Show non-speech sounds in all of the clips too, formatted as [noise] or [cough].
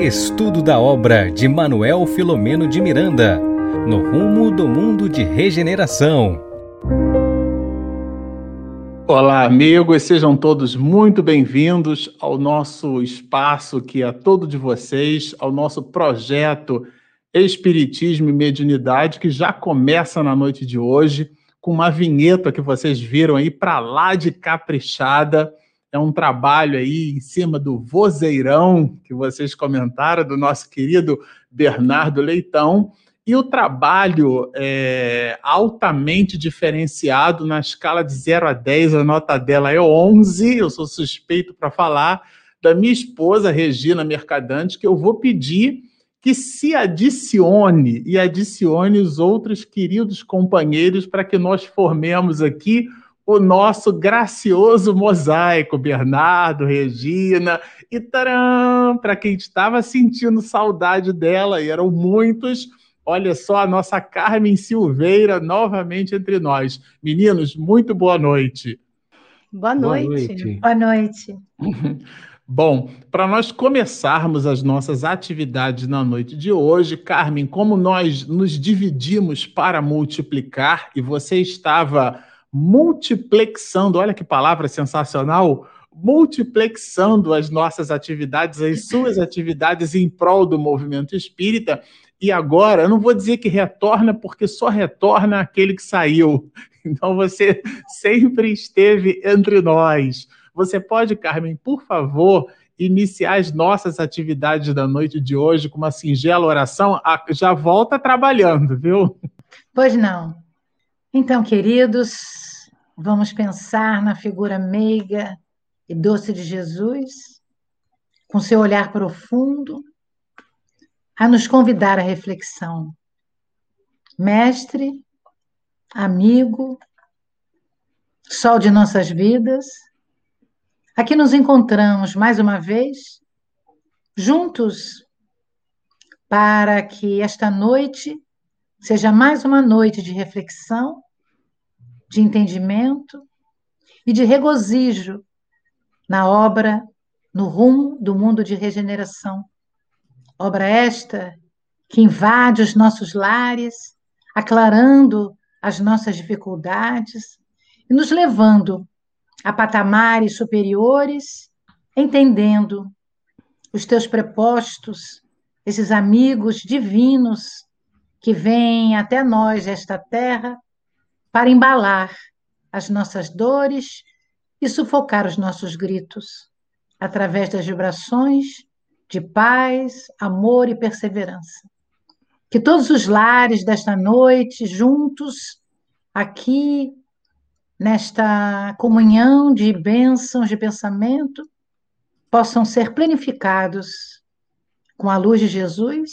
Estudo da obra de Manuel Filomeno de Miranda, no rumo do mundo de regeneração. Olá, amigos, sejam todos muito bem-vindos ao nosso espaço que é todo de vocês, ao nosso projeto Espiritismo e Mediunidade, que já começa na noite de hoje, com uma vinheta que vocês viram aí para lá de caprichada é um trabalho aí em cima do vozeirão que vocês comentaram, do nosso querido Bernardo Leitão, e o trabalho é altamente diferenciado na escala de 0 a 10, a nota dela é 11, eu sou suspeito para falar, da minha esposa Regina Mercadante, que eu vou pedir que se adicione e adicione os outros queridos companheiros para que nós formemos aqui o nosso gracioso mosaico, Bernardo, Regina e taram, para quem estava sentindo saudade dela, e eram muitos. Olha só a nossa Carmen Silveira novamente entre nós. Meninos, muito boa noite. Boa noite. Boa noite. Boa [laughs] noite. Bom, para nós começarmos as nossas atividades na noite de hoje, Carmen, como nós nos dividimos para multiplicar e você estava multiplexando, olha que palavra sensacional, multiplexando as nossas atividades, as suas atividades em prol do movimento espírita. E agora, eu não vou dizer que retorna, porque só retorna aquele que saiu. [laughs] Então você sempre esteve entre nós. Você pode, Carmen, por favor, iniciar as nossas atividades da noite de hoje com uma singela oração? Ah, já volta trabalhando, viu? Pois não. Então, queridos, vamos pensar na figura meiga e doce de Jesus, com seu olhar profundo, a nos convidar à reflexão. Mestre, amigo, sol de nossas vidas, aqui nos encontramos mais uma vez, juntos, para que esta noite seja mais uma noite de reflexão, de entendimento e de regozijo na obra no rumo do mundo de regeneração. Obra esta que invade os nossos lares, aclarando as nossas dificuldades e nos levando a patamares superiores, entendendo os teus prepostos, esses amigos divinos que vem até nós, esta terra, para embalar as nossas dores e sufocar os nossos gritos, através das vibrações de paz, amor e perseverança. Que todos os lares desta noite, juntos, aqui, nesta comunhão de bênçãos de pensamento, possam ser planificados com a luz de Jesus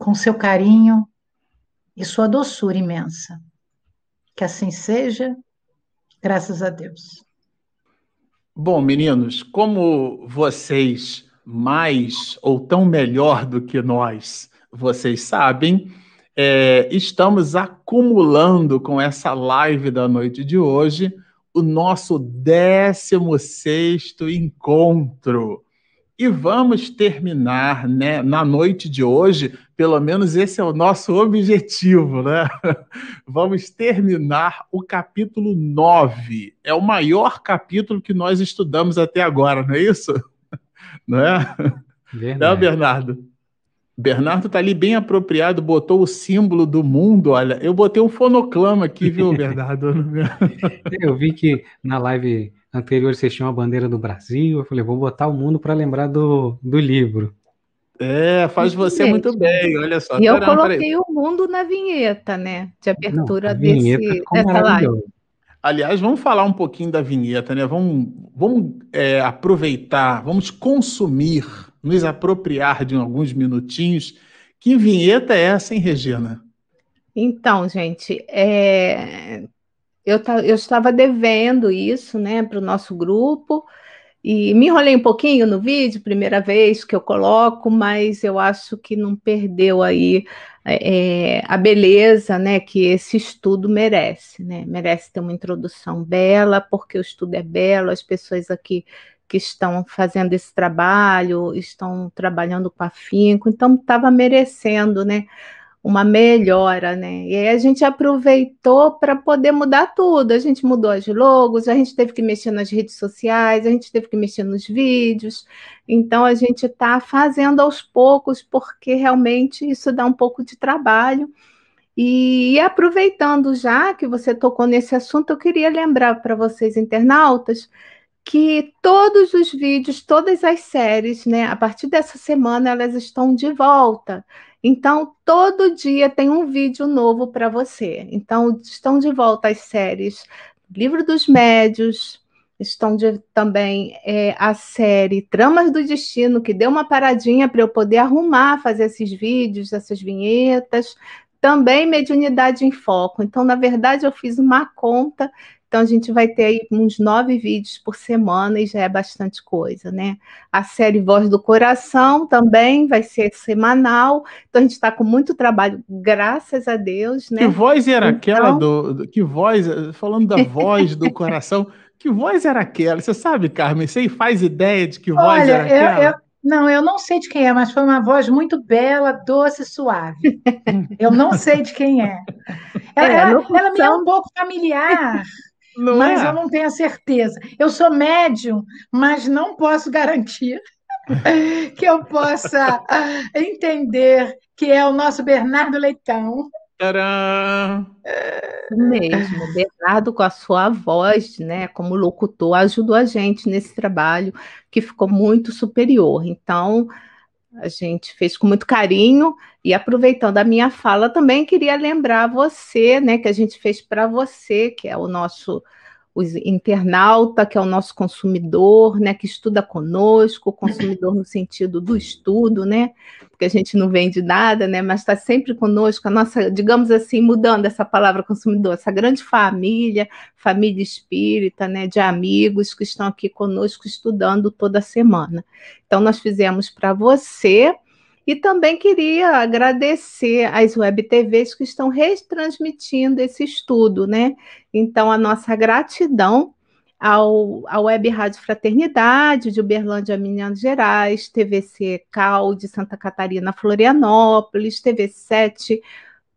com seu carinho e sua doçura imensa. Que assim seja, graças a Deus. Bom, meninos, como vocês mais ou tão melhor do que nós, vocês sabem, é, estamos acumulando com essa live da noite de hoje o nosso 16 encontro. E vamos terminar né, na noite de hoje, pelo menos esse é o nosso objetivo, né? [laughs] Vamos terminar o capítulo 9. É o maior capítulo que nós estudamos até agora, não é isso? [laughs] Não é? Verdade. Não, Bernardo? Bernardo está ali bem apropriado, botou o símbolo do mundo. Olha, eu botei um fonoclama aqui, viu, [laughs] Bernardo? eu vi que na live anterior vocês tinham a bandeira do Brasil. Eu falei, vou botar o mundo para lembrar do, do livro. É, faz você Gente, muito bem, olha só. E eu coloquei o mundo na vinheta, né? De abertura Não, desse, dessa live. Aliás, vamos falar um pouquinho da vinheta, né? Vamos, vamos é, aproveitar, vamos consumir, nos apropriar de alguns minutinhos. Que vinheta é essa, hein, Regina? Então, gente, é, eu, eu estava devendo isso, né, para o nosso grupo, e me enrolei um pouquinho no vídeo, primeira vez que eu coloco, mas eu acho que não perdeu aí é, a beleza né, que esse estudo merece, né? Merece ter uma introdução bela, porque o estudo é belo, as pessoas aqui que estão fazendo esse trabalho, estão trabalhando com afinco, então estava merecendo, né? Uma melhora, né? E aí a gente aproveitou para poder mudar tudo. A gente mudou as logos, a gente teve que mexer nas redes sociais, a gente teve que mexer nos vídeos. Então a gente está fazendo aos poucos, porque realmente isso dá um pouco de trabalho. E, e aproveitando já que você tocou nesse assunto, eu queria lembrar para vocês, internautas, que todos os vídeos, todas as séries, né, a partir dessa semana, elas estão de volta. Então, todo dia tem um vídeo novo para você. Então, estão de volta as séries Livro dos Médios, estão de, também é, a série Tramas do Destino, que deu uma paradinha para eu poder arrumar, fazer esses vídeos, essas vinhetas. Também Mediunidade em Foco. Então, na verdade, eu fiz uma conta então, a gente vai ter aí uns nove vídeos por semana e já é bastante coisa, né? A série Voz do Coração também vai ser semanal. Então, a gente está com muito trabalho, graças a Deus, né? Que voz era então... aquela do, do. Que voz, falando da voz do coração, [laughs] que voz era aquela? Você sabe, Carmen? Você faz ideia de que voz Olha, era aquela? Eu, eu... Não, eu não sei de quem é, mas foi uma voz muito bela, doce, suave. Eu não sei de quem é. [laughs] Ela, é, ela, ela me é um pouco familiar. Não mas é? eu não tenho a certeza. Eu sou médium, mas não posso garantir [laughs] que eu possa entender que é o nosso Bernardo Leitão. Tcharam! Mesmo, Bernardo com a sua voz, né, como locutor, ajudou a gente nesse trabalho que ficou muito superior. Então, a gente fez com muito carinho. E aproveitando a minha fala também queria lembrar você, né, que a gente fez para você, que é o nosso o internauta, que é o nosso consumidor, né, que estuda conosco, consumidor no sentido do estudo, né, porque a gente não vende nada, né, mas está sempre conosco, a nossa, digamos assim, mudando essa palavra consumidor, essa grande família, família espírita, né, de amigos que estão aqui conosco estudando toda semana. Então, nós fizemos para você e também queria agradecer às web TVs que estão retransmitindo esse estudo, né? Então, a nossa gratidão ao, à Web Rádio Fraternidade de Uberlândia, Minas Gerais, TVC Cal de Santa Catarina, Florianópolis, TV7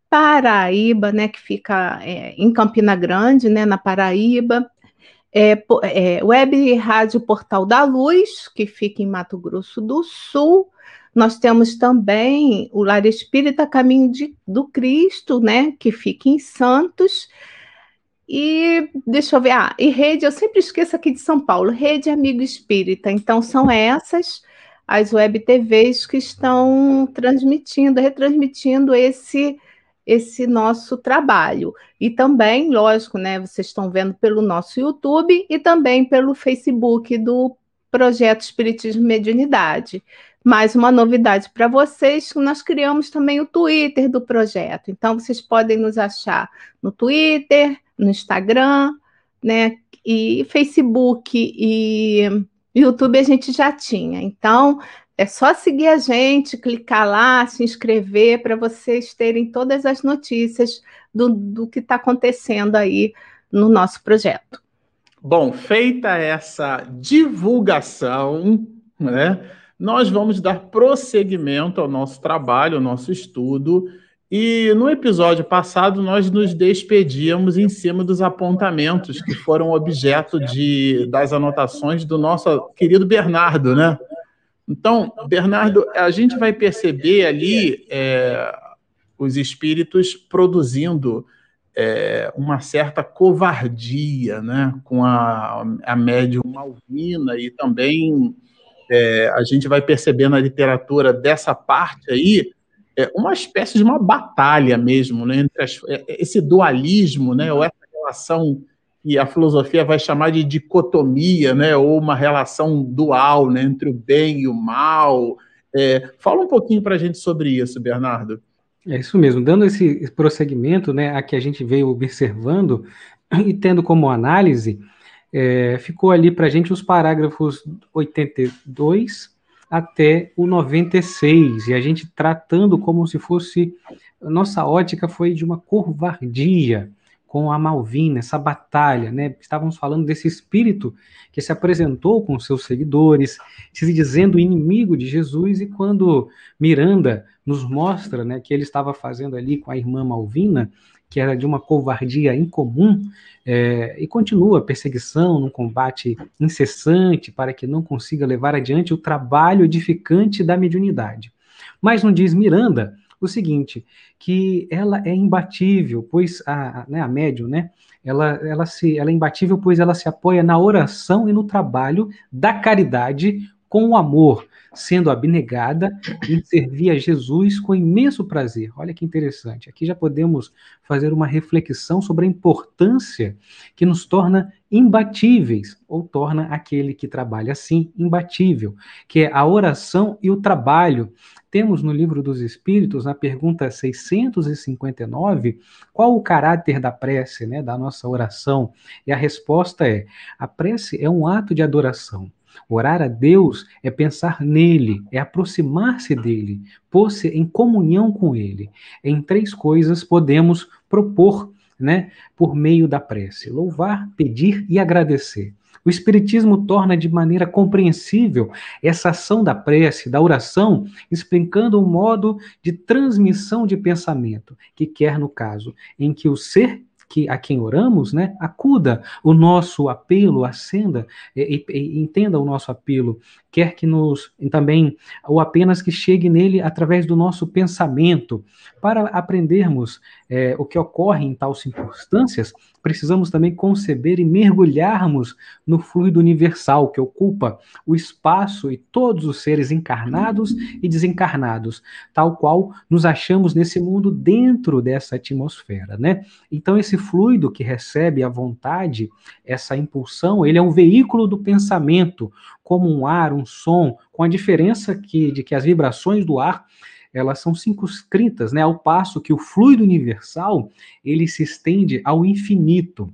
Paraíba, né, que fica é, em Campina Grande, né, na Paraíba, é, é, Web Rádio Portal da Luz, que fica em Mato Grosso do Sul, nós temos também o Lar Espírita Caminho de, do Cristo, né, que fica em Santos. E deixa eu ver, ah, e rede, eu sempre esqueço aqui de São Paulo, Rede Amigo Espírita. Então, são essas as web TVs que estão transmitindo, retransmitindo esse esse nosso trabalho. E também, lógico, né, vocês estão vendo pelo nosso YouTube e também pelo Facebook do Projeto Espiritismo e Mediunidade. Mais uma novidade para vocês, nós criamos também o Twitter do projeto. Então, vocês podem nos achar no Twitter, no Instagram, né? E Facebook e YouTube a gente já tinha. Então, é só seguir a gente, clicar lá, se inscrever para vocês terem todas as notícias do, do que está acontecendo aí no nosso projeto. Bom, feita essa divulgação, né? Nós vamos dar prosseguimento ao nosso trabalho, ao nosso estudo. E no episódio passado, nós nos despedíamos em cima dos apontamentos que foram objeto de, das anotações do nosso querido Bernardo, né? Então, Bernardo, a gente vai perceber ali é, os espíritos produzindo é, uma certa covardia, né? Com a, a médium Malvina e também é, a gente vai perceber na literatura dessa parte aí é, uma espécie de uma batalha mesmo, né, entre as, é, esse dualismo, né, ou essa relação que a filosofia vai chamar de dicotomia, né, ou uma relação dual, né, entre o bem e o mal. É, fala um pouquinho para a gente sobre isso, Bernardo. É isso mesmo, dando esse prosseguimento, né, a que a gente veio observando e tendo como análise é, ficou ali para a gente os parágrafos 82 até o 96, e a gente tratando como se fosse. Nossa ótica foi de uma covardia com a Malvina, essa batalha, né? Estávamos falando desse espírito que se apresentou com seus seguidores, se dizendo inimigo de Jesus, e quando Miranda nos mostra, né, que ele estava fazendo ali com a irmã Malvina, que era de uma covardia incomum, é, e continua a perseguição num combate incessante para que não consiga levar adiante o trabalho edificante da mediunidade. Mas não diz Miranda o seguinte, que ela é imbatível, pois a, né, a médium, né, ela, ela, se, ela é imbatível, pois ela se apoia na oração e no trabalho da caridade com o amor, sendo abnegada em servir a Jesus com imenso prazer. Olha que interessante. Aqui já podemos fazer uma reflexão sobre a importância que nos torna imbatíveis, ou torna aquele que trabalha assim imbatível, que é a oração e o trabalho. Temos no livro dos Espíritos, na pergunta 659, qual o caráter da prece, né, da nossa oração? E a resposta é: a prece é um ato de adoração Orar a Deus é pensar nele, é aproximar-se dele, pôr-se em comunhão com ele. Em três coisas podemos propor, né, por meio da prece: louvar, pedir e agradecer. O Espiritismo torna de maneira compreensível essa ação da prece, da oração, explicando o modo de transmissão de pensamento, que quer, no caso, em que o ser que a quem oramos, né, acuda o nosso apelo, acenda e, e, e, entenda o nosso apelo, quer que nos também ou apenas que chegue nele através do nosso pensamento, para aprendermos é, o que ocorre em tais circunstâncias, precisamos também conceber e mergulharmos no fluido universal que ocupa o espaço e todos os seres encarnados e desencarnados, tal qual nos achamos nesse mundo dentro dessa atmosfera, né? Então esse fluido que recebe a vontade, essa impulsão, ele é um veículo do pensamento, como um ar, um som, com a diferença que, de que as vibrações do ar elas são circunscritas, né, ao passo que o fluido universal, ele se estende ao infinito.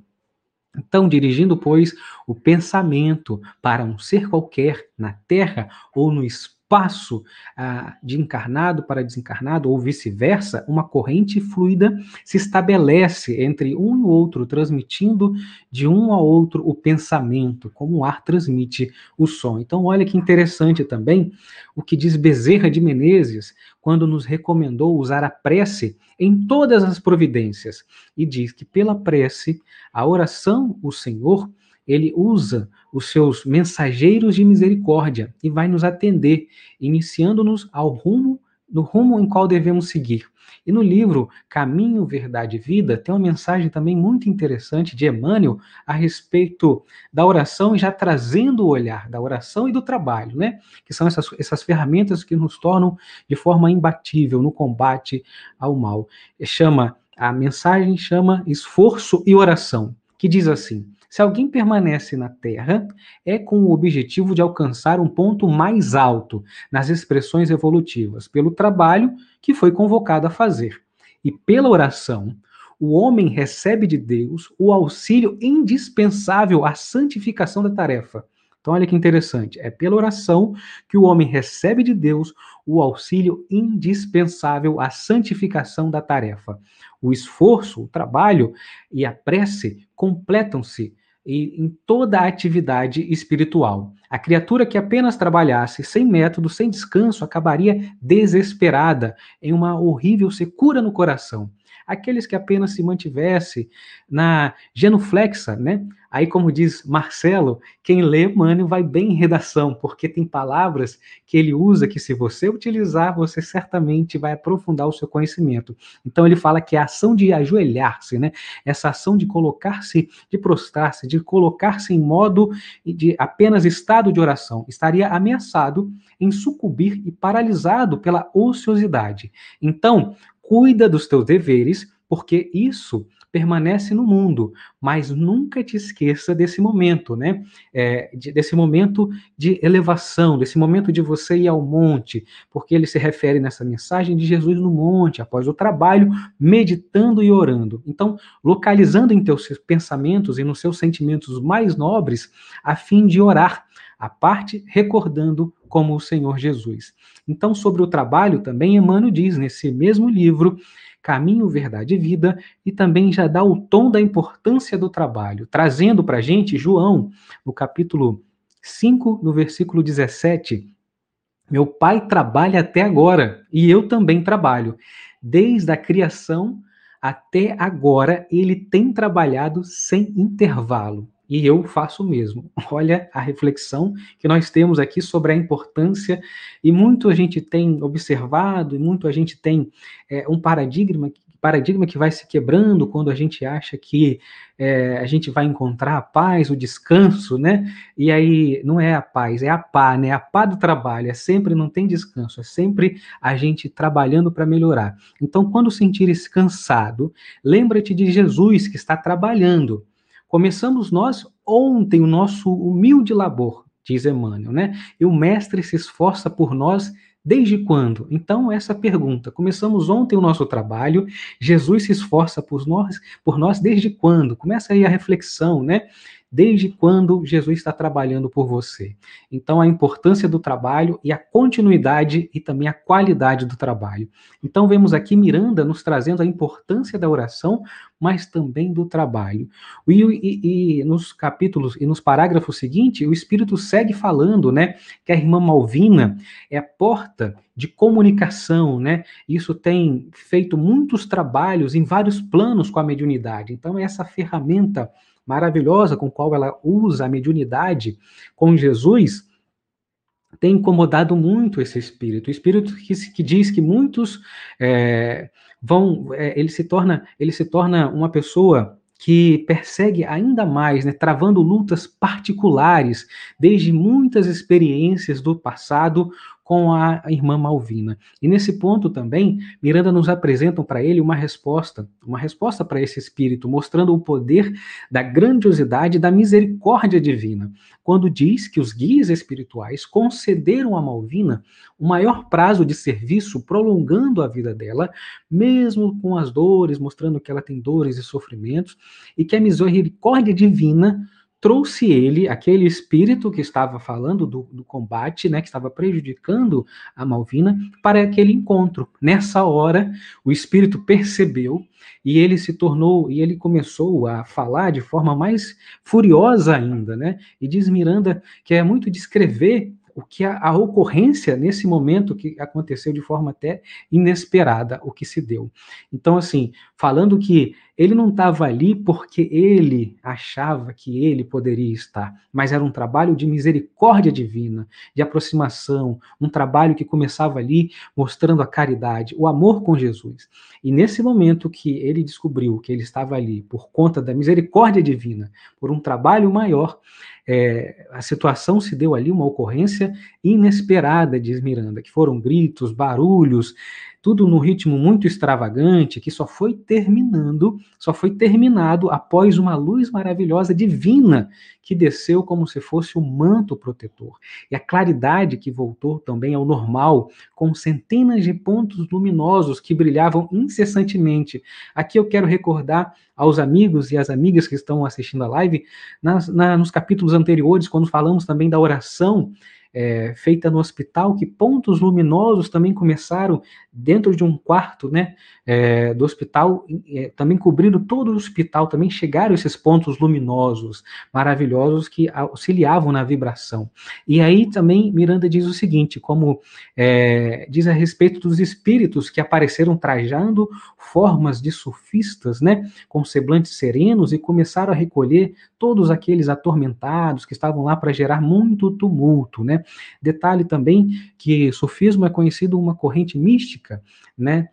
Então, dirigindo, pois, o pensamento para um ser qualquer na Terra ou no espaço, passo ah, de encarnado para desencarnado, ou vice-versa, uma corrente fluida se estabelece entre um e outro, transmitindo de um a outro o pensamento, como o ar transmite o som. Então, olha que interessante também o que diz Bezerra de Menezes, quando nos recomendou usar a prece em todas as providências, e diz que pela prece, a oração, o Senhor, ele usa os seus mensageiros de misericórdia e vai nos atender, iniciando-nos ao rumo no rumo em qual devemos seguir. E no livro Caminho, Verdade e Vida, tem uma mensagem também muito interessante de Emmanuel a respeito da oração já trazendo o olhar da oração e do trabalho, né? Que são essas, essas ferramentas que nos tornam de forma imbatível no combate ao mal. Chama, a mensagem chama esforço e oração, que diz assim: se alguém permanece na Terra, é com o objetivo de alcançar um ponto mais alto nas expressões evolutivas, pelo trabalho que foi convocado a fazer. E pela oração, o homem recebe de Deus o auxílio indispensável à santificação da tarefa. Então, olha que interessante. É pela oração que o homem recebe de Deus o auxílio indispensável à santificação da tarefa. O esforço, o trabalho e a prece completam-se em toda a atividade espiritual. A criatura que apenas trabalhasse sem método, sem descanso, acabaria desesperada, em uma horrível secura no coração aqueles que apenas se mantivesse na genuflexa, né? Aí, como diz Marcelo, quem lê Mânio vai bem em redação, porque tem palavras que ele usa que, se você utilizar, você certamente vai aprofundar o seu conhecimento. Então, ele fala que a ação de ajoelhar-se, né? Essa ação de colocar-se, de prostrar-se, de colocar-se em modo de apenas estado de oração, estaria ameaçado em sucumbir e paralisado pela ociosidade. Então, cuida dos teus deveres, porque isso permanece no mundo, mas nunca te esqueça desse momento, né? É, de, desse momento de elevação, desse momento de você ir ao monte, porque ele se refere nessa mensagem de Jesus no monte, após o trabalho, meditando e orando. Então, localizando em teus pensamentos e nos seus sentimentos mais nobres, a fim de orar, a parte recordando como o Senhor Jesus. Então, sobre o trabalho, também Emmanuel diz nesse mesmo livro caminho, verdade e vida, e também já dá o tom da importância do trabalho, trazendo para a gente João, no capítulo 5, no versículo 17. Meu pai trabalha até agora e eu também trabalho. Desde a criação até agora, ele tem trabalhado sem intervalo. E eu faço o mesmo. [laughs] Olha a reflexão que nós temos aqui sobre a importância, e muito a gente tem observado, e muito a gente tem é, um paradigma paradigma que vai se quebrando quando a gente acha que é, a gente vai encontrar a paz, o descanso, né? E aí não é a paz, é a pá, né? A pá do trabalho, é sempre não tem descanso, é sempre a gente trabalhando para melhorar. Então, quando sentires cansado, lembra-te de Jesus que está trabalhando. Começamos nós ontem o nosso humilde labor, diz Emmanuel, né? E o mestre se esforça por nós Desde quando? Então, essa pergunta. Começamos ontem o nosso trabalho, Jesus se esforça por nós, por nós desde quando? Começa aí a reflexão, né? Desde quando Jesus está trabalhando por você. Então, a importância do trabalho e a continuidade e também a qualidade do trabalho. Então, vemos aqui Miranda nos trazendo a importância da oração, mas também do trabalho. E, e, e nos capítulos e nos parágrafos seguintes, o Espírito segue falando, né, que a irmã Malvina é a porta de comunicação, né? Isso tem feito muitos trabalhos em vários planos com a mediunidade. Então, essa ferramenta maravilhosa com qual ela usa a mediunidade com Jesus, tem incomodado muito esse espírito. O espírito que, que diz que muitos é, vão, é, ele se torna, ele se torna uma pessoa que persegue ainda mais, né, travando lutas particulares, desde muitas experiências do passado com a irmã Malvina. E nesse ponto também, Miranda nos apresenta para ele uma resposta, uma resposta para esse espírito, mostrando o poder da grandiosidade da misericórdia divina, quando diz que os guias espirituais concederam a Malvina o maior prazo de serviço, prolongando a vida dela, mesmo com as dores, mostrando que ela tem dores e sofrimentos, e que a misericórdia divina trouxe ele, aquele espírito que estava falando do, do, combate, né, que estava prejudicando a Malvina, para aquele encontro. Nessa hora, o espírito percebeu e ele se tornou, e ele começou a falar de forma mais furiosa ainda, né? E diz Miranda que é muito descrever o que a, a, ocorrência nesse momento que aconteceu de forma até inesperada, o que se deu. Então, assim, falando que ele não estava ali porque ele achava que ele poderia estar, mas era um trabalho de misericórdia divina, de aproximação, um trabalho que começava ali mostrando a caridade, o amor com Jesus. E nesse momento que ele descobriu que ele estava ali por conta da misericórdia divina, por um trabalho maior, é, a situação se deu ali, uma ocorrência inesperada, diz Miranda, que foram gritos, barulhos, tudo num ritmo muito extravagante, que só foi terminando, só foi terminado após uma luz maravilhosa divina que desceu como se fosse um manto protetor. E a claridade que voltou também ao normal, com centenas de pontos luminosos que brilhavam incessantemente. Aqui eu quero recordar aos amigos e às amigas que estão assistindo a live, nas, na, nos capítulos anteriores, quando falamos também da oração é, feita no hospital, que pontos luminosos também começaram dentro de um quarto né, é, do hospital, é, também cobrindo todo o hospital, também chegaram esses pontos luminosos, maravilhosos, que auxiliavam na vibração. E aí também Miranda diz o seguinte, como é, diz a respeito dos espíritos que apareceram trajando formas de sofistas, né, com semblantes serenos, e começaram a recolher todos aqueles atormentados que estavam lá para gerar muito tumulto, né? Detalhe também que sofismo é conhecido uma corrente mística, né?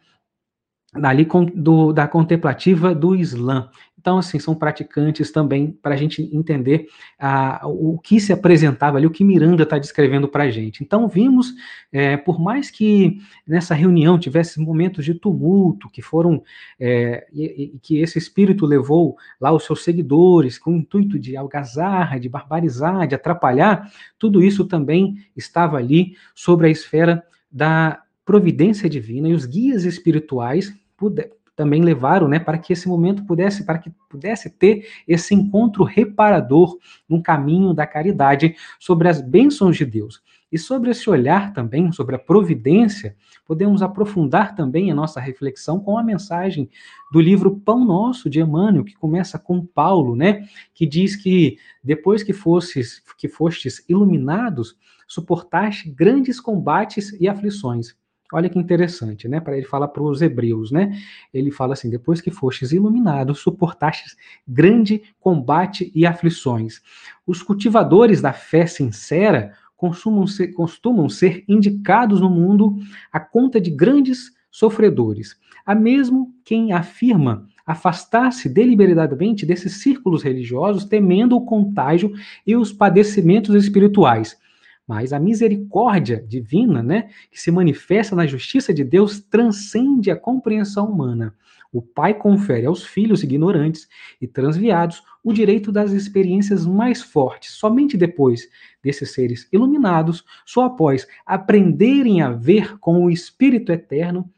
Ali do, da contemplativa do Islã. Então, assim, são praticantes também para a gente entender ah, o que se apresentava ali, o que Miranda está descrevendo para a gente. Então, vimos, é, por mais que nessa reunião tivesse momentos de tumulto, que foram, é, e, e, que esse espírito levou lá os seus seguidores com o intuito de algazarra, de barbarizar, de atrapalhar, tudo isso também estava ali sobre a esfera da providência divina e os guias espirituais puder, também levaram, né, para que esse momento pudesse, para que pudesse ter esse encontro reparador no caminho da caridade sobre as bênçãos de Deus. E sobre esse olhar também, sobre a providência, podemos aprofundar também a nossa reflexão com a mensagem do livro Pão Nosso de Emmanuel, que começa com Paulo, né, que diz que depois que fostes que fostes iluminados, suportaste grandes combates e aflições. Olha que interessante, né? Para ele falar para os hebreus, né? Ele fala assim: depois que fostes iluminados, suportastes grande combate e aflições. Os cultivadores da fé sincera costumam ser, costumam ser indicados no mundo a conta de grandes sofredores. Há mesmo quem afirma afastar-se deliberadamente desses círculos religiosos, temendo o contágio e os padecimentos espirituais. Mas a misericórdia divina, né, que se manifesta na justiça de Deus, transcende a compreensão humana. O Pai confere aos filhos ignorantes e transviados o direito das experiências mais fortes. Somente depois desses seres iluminados, só após aprenderem a ver com o Espírito eterno,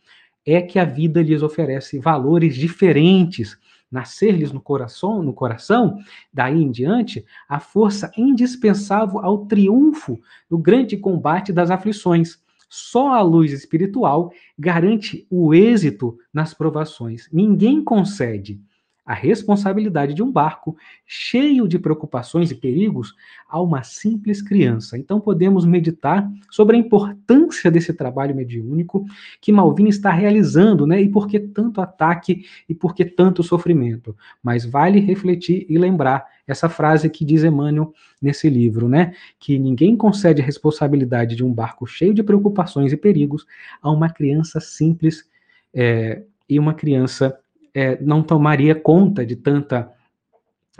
é que a vida lhes oferece valores diferentes nascer-lhes no coração, no coração, daí em diante, a força indispensável ao triunfo no grande combate das aflições. Só a luz espiritual garante o êxito nas provações. Ninguém concede a responsabilidade de um barco cheio de preocupações e perigos a uma simples criança. Então podemos meditar sobre a importância desse trabalho mediúnico que Malvina está realizando, né? E por que tanto ataque e por que tanto sofrimento. Mas vale refletir e lembrar essa frase que diz Emmanuel nesse livro, né? Que ninguém concede a responsabilidade de um barco cheio de preocupações e perigos a uma criança simples é, e uma criança é, não tomaria conta de tanta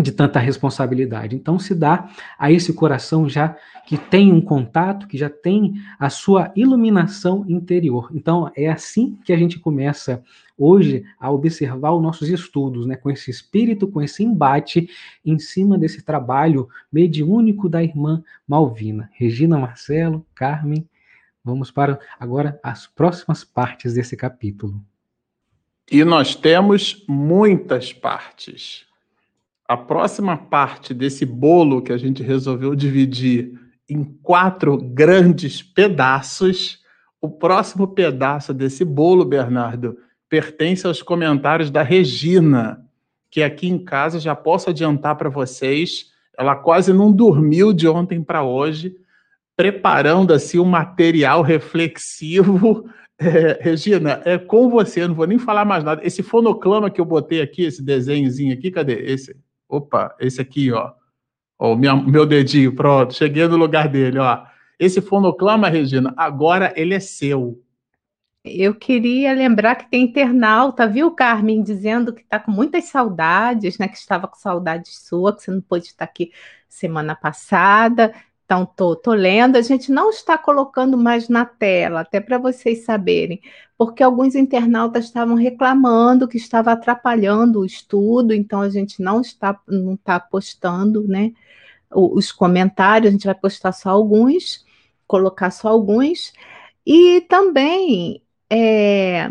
de tanta responsabilidade. Então se dá a esse coração já que tem um contato, que já tem a sua iluminação interior. Então é assim que a gente começa hoje a observar os nossos estudos, né, com esse espírito, com esse embate em cima desse trabalho mediúnico da irmã Malvina. Regina Marcelo, Carmen, vamos para agora as próximas partes desse capítulo. E nós temos muitas partes. A próxima parte desse bolo que a gente resolveu dividir em quatro grandes pedaços, o próximo pedaço desse bolo, Bernardo, pertence aos comentários da Regina, que aqui em casa já posso adiantar para vocês, ela quase não dormiu de ontem para hoje, preparando assim um material reflexivo [laughs] Regina, é com você, não vou nem falar mais nada. Esse fonoclama que eu botei aqui, esse desenhozinho aqui, cadê? Esse. Opa, esse aqui, ó. Minha, meu dedinho, pronto, cheguei no lugar dele, ó. Esse fonoclama, Regina, agora ele é seu. Eu queria lembrar que tem internauta, viu, Carmen, dizendo que está com muitas saudades, né? Que estava com saudades sua, que você não pôde estar aqui semana passada. Então, tô, tô lendo, a gente não está colocando mais na tela, até para vocês saberem, porque alguns internautas estavam reclamando que estava atrapalhando o estudo, então a gente não está não está postando, né? Os comentários, a gente vai postar só alguns, colocar só alguns. E também é,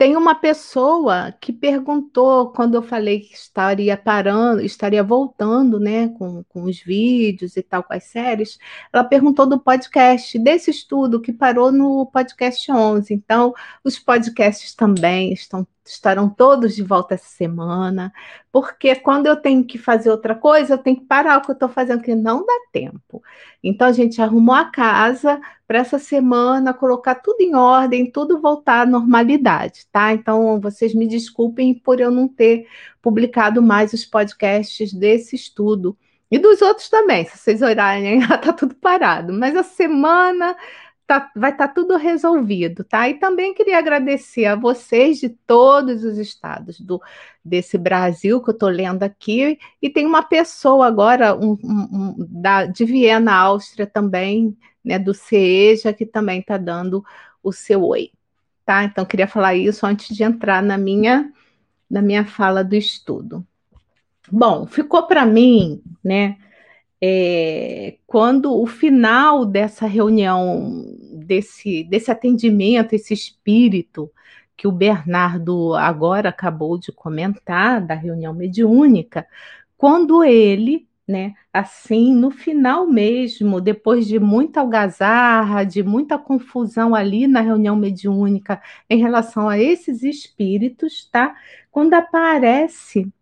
tem uma pessoa que perguntou quando eu falei que estaria parando, estaria voltando, né, com, com os vídeos e tal, com as séries. Ela perguntou do podcast, desse estudo que parou no podcast 11. Então, os podcasts também estão estarão todos de volta essa semana, porque quando eu tenho que fazer outra coisa, eu tenho que parar o que eu estou fazendo, que não dá tempo. Então a gente arrumou a casa para essa semana, colocar tudo em ordem, tudo voltar à normalidade, tá? Então vocês me desculpem por eu não ter publicado mais os podcasts desse estudo. E dos outros também, se vocês olharem, está [laughs] tudo parado. Mas a semana tá, vai estar tá tudo resolvido, tá? E também queria agradecer a vocês de todos os estados do, desse Brasil que eu estou lendo aqui, e tem uma pessoa agora um, um, da, de Viena, Áustria também, né, do CEJA, que também está dando o seu oi, tá? Então queria falar isso antes de entrar na minha, na minha fala do estudo. Bom, ficou para mim, né? É, quando o final dessa reunião, desse, desse atendimento, esse espírito que o Bernardo agora acabou de comentar, da reunião mediúnica, quando ele né? Assim, no final mesmo, depois de muita algazarra, de muita confusão ali na reunião mediúnica em relação a esses espíritos, tá? Quando aparece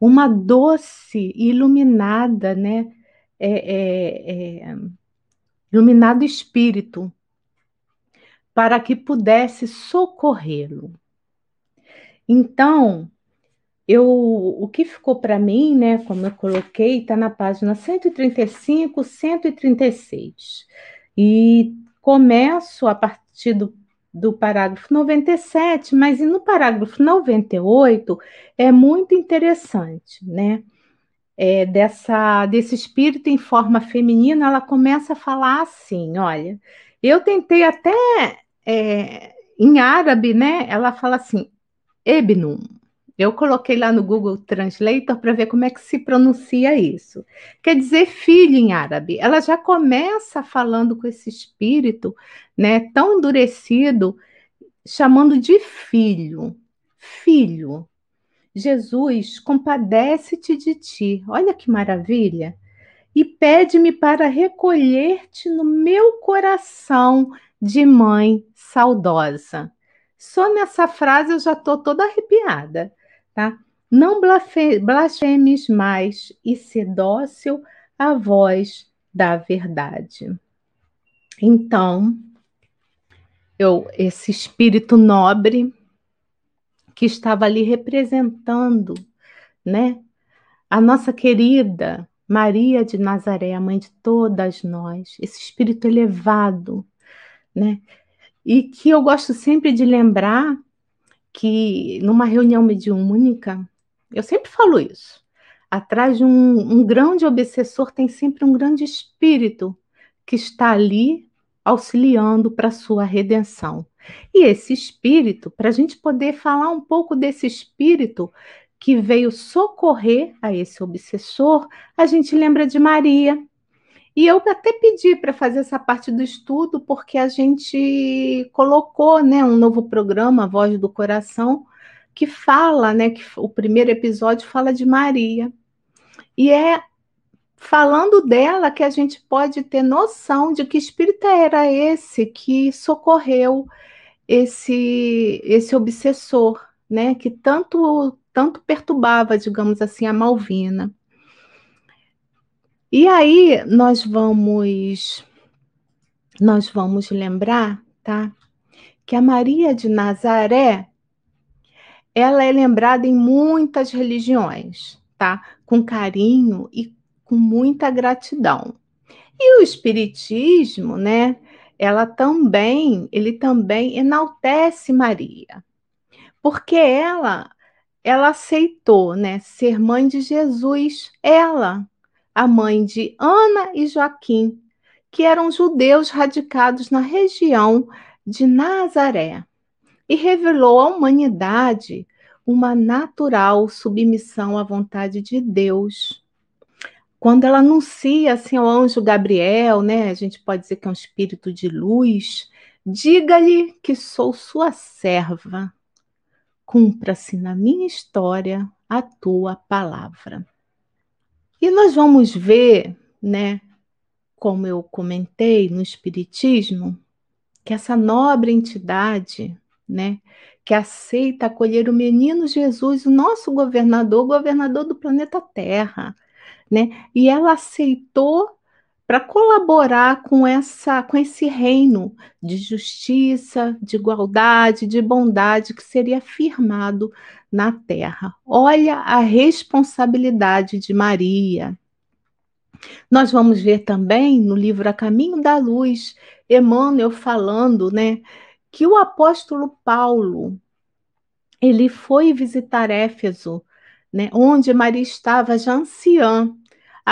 uma doce iluminada, né? É, é, é, iluminado espírito, para que pudesse socorrê-lo. Então, eu, o que ficou para mim, né, como eu coloquei, está na página 135, 136. E começo a partir do, do parágrafo 97, mas no parágrafo 98 é muito interessante, né? É, dessa, desse espírito em forma feminina, ela começa a falar assim: olha, eu tentei até é, em árabe, né? Ela fala assim, Ebnum, eu coloquei lá no Google Translator para ver como é que se pronuncia isso. Quer dizer filho em árabe. Ela já começa falando com esse espírito, né, tão endurecido, chamando de filho. Filho. Jesus, compadece-te de ti. Olha que maravilha. E pede-me para recolher-te no meu coração de mãe saudosa. Só nessa frase eu já estou toda arrepiada tá? Não blasfemes mais e se dócil à voz da verdade. Então, eu, esse espírito nobre que estava ali representando, né, a nossa querida Maria de Nazaré, a mãe de todas nós, esse espírito elevado, né? E que eu gosto sempre de lembrar que numa reunião mediúnica, eu sempre falo isso, atrás de um, um grande obsessor tem sempre um grande espírito que está ali auxiliando para a sua redenção. E esse espírito, para a gente poder falar um pouco desse espírito que veio socorrer a esse obsessor, a gente lembra de Maria, e eu até pedi para fazer essa parte do estudo, porque a gente colocou né, um novo programa, Voz do Coração, que fala, né, que o primeiro episódio fala de Maria. E é falando dela que a gente pode ter noção de que espírito era esse que socorreu esse esse obsessor, né, que tanto tanto perturbava, digamos assim, a Malvina. E aí nós vamos nós vamos lembrar, tá? Que a Maria de Nazaré ela é lembrada em muitas religiões, tá? Com carinho e com muita gratidão. E o espiritismo, né? Ela também, ele também enaltece Maria. Porque ela ela aceitou, né, ser mãe de Jesus, ela, a mãe de Ana e Joaquim, que eram judeus radicados na região de Nazaré, e revelou à humanidade uma natural submissão à vontade de Deus. Quando ela anuncia assim ao anjo Gabriel, né, a gente pode dizer que é um espírito de luz, diga-lhe que sou sua serva. Cumpra-se na minha história a tua palavra. E nós vamos ver, né, como eu comentei no Espiritismo, que essa nobre entidade, né, que aceita acolher o menino Jesus, o nosso governador, governador do planeta Terra, né, e ela aceitou para colaborar com essa com esse reino de justiça, de igualdade, de bondade que seria firmado na terra. Olha a responsabilidade de Maria. Nós vamos ver também no livro A Caminho da Luz, Emmanuel falando, né, que o apóstolo Paulo ele foi visitar Éfeso, né, onde Maria estava já anciã,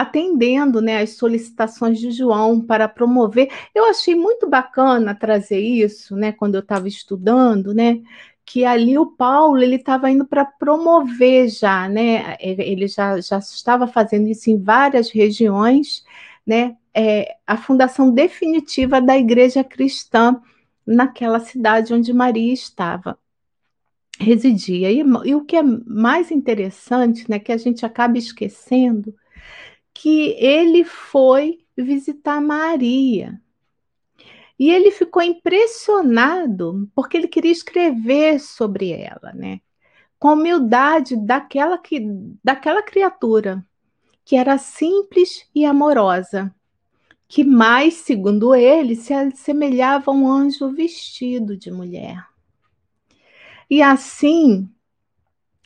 atendendo né, as solicitações de João para promover. Eu achei muito bacana trazer isso, né, quando eu estava estudando, né, que ali o Paulo ele estava indo para promover já, né, ele já, já estava fazendo isso em várias regiões, né, é, a fundação definitiva da igreja cristã naquela cidade onde Maria estava residia. E, e, o que é mais interessante, né, que a gente acaba esquecendo, que ele foi visitar Maria. E ele ficou impressionado porque ele queria escrever sobre ela, né? Com a humildade daquela, que, daquela criatura que era simples e amorosa, que mais, segundo ele, se assemelhava a um anjo vestido de mulher. E assim,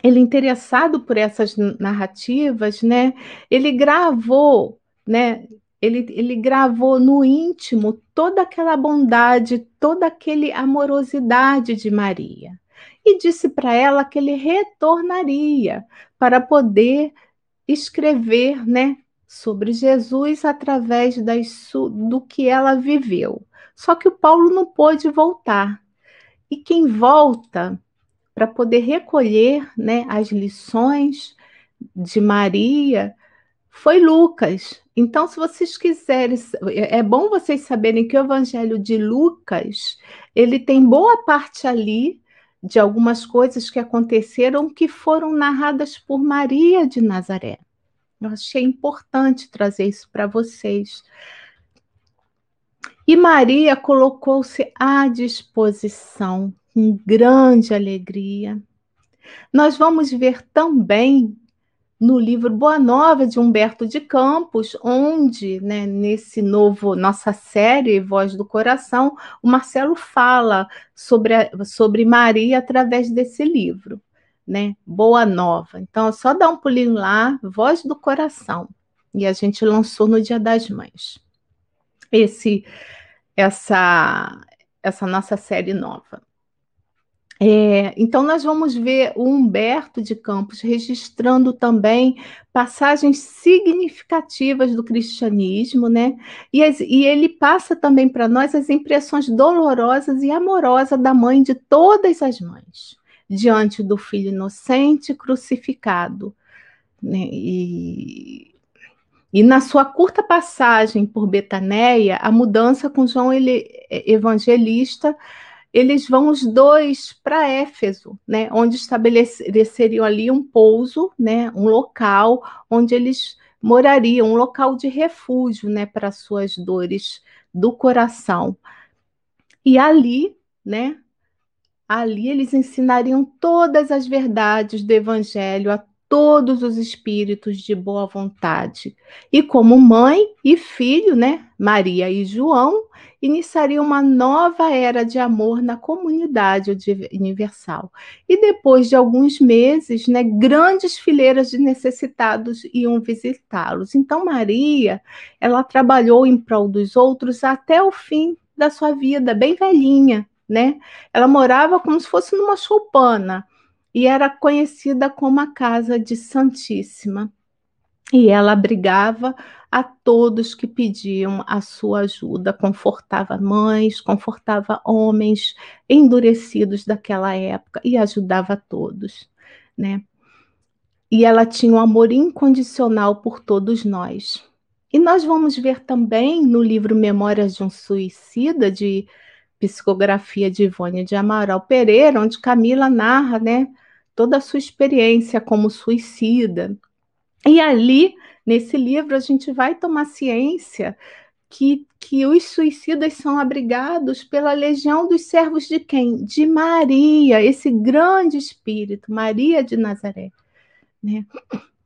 ele interessado por essas narrativas, né? Ele gravou, né? Ele, ele gravou no íntimo toda aquela bondade, toda aquela amorosidade de Maria. E disse para ela que ele retornaria para poder escrever, né, sobre Jesus através das, do que ela viveu. Só que o Paulo não pôde voltar. E quem volta para poder recolher né, as lições de Maria foi Lucas. Então, se vocês quiserem, é bom vocês saberem que o Evangelho de Lucas ele tem boa parte ali de algumas coisas que aconteceram que foram narradas por Maria de Nazaré. Eu achei importante trazer isso para vocês. E Maria colocou-se à disposição com grande alegria. Nós vamos ver também no livro Boa Nova de Humberto de Campos, onde, né, nesse novo nossa série Voz do Coração, o Marcelo fala sobre, a, sobre Maria através desse livro, né? Boa Nova. Então, é só dar um pulinho lá, Voz do Coração. E a gente lançou no Dia das Mães. Esse essa essa nossa série nova. É, então, nós vamos ver o Humberto de Campos registrando também passagens significativas do cristianismo, né? E, e ele passa também para nós as impressões dolorosas e amorosas da mãe de todas as mães, diante do filho inocente crucificado. Né? E, e na sua curta passagem por Betaneia, a mudança com João ele, Evangelista eles vão os dois para Éfeso, né, onde estabeleceriam ali um pouso, né, um local onde eles morariam, um local de refúgio, né, para suas dores do coração. E ali, né, ali eles ensinariam todas as verdades do evangelho a todos os espíritos de boa vontade. E como mãe e filho, né, Maria e João, iniciaria uma nova era de amor na comunidade universal. E depois de alguns meses, né, grandes fileiras de necessitados iam visitá-los. Então Maria, ela trabalhou em prol dos outros até o fim da sua vida, bem velhinha, né? Ela morava como se fosse numa choupana e era conhecida como a Casa de Santíssima. E ela abrigava a todos que pediam a sua ajuda, confortava mães, confortava homens endurecidos daquela época e ajudava todos, né? E ela tinha um amor incondicional por todos nós. E nós vamos ver também no livro Memórias de um Suicida, de psicografia de Ivone de Amaral Pereira, onde Camila narra, né, toda a sua experiência como suicida. E ali, nesse livro, a gente vai tomar ciência que, que os suicidas são abrigados pela legião dos servos de quem? De Maria, esse grande espírito, Maria de Nazaré, né?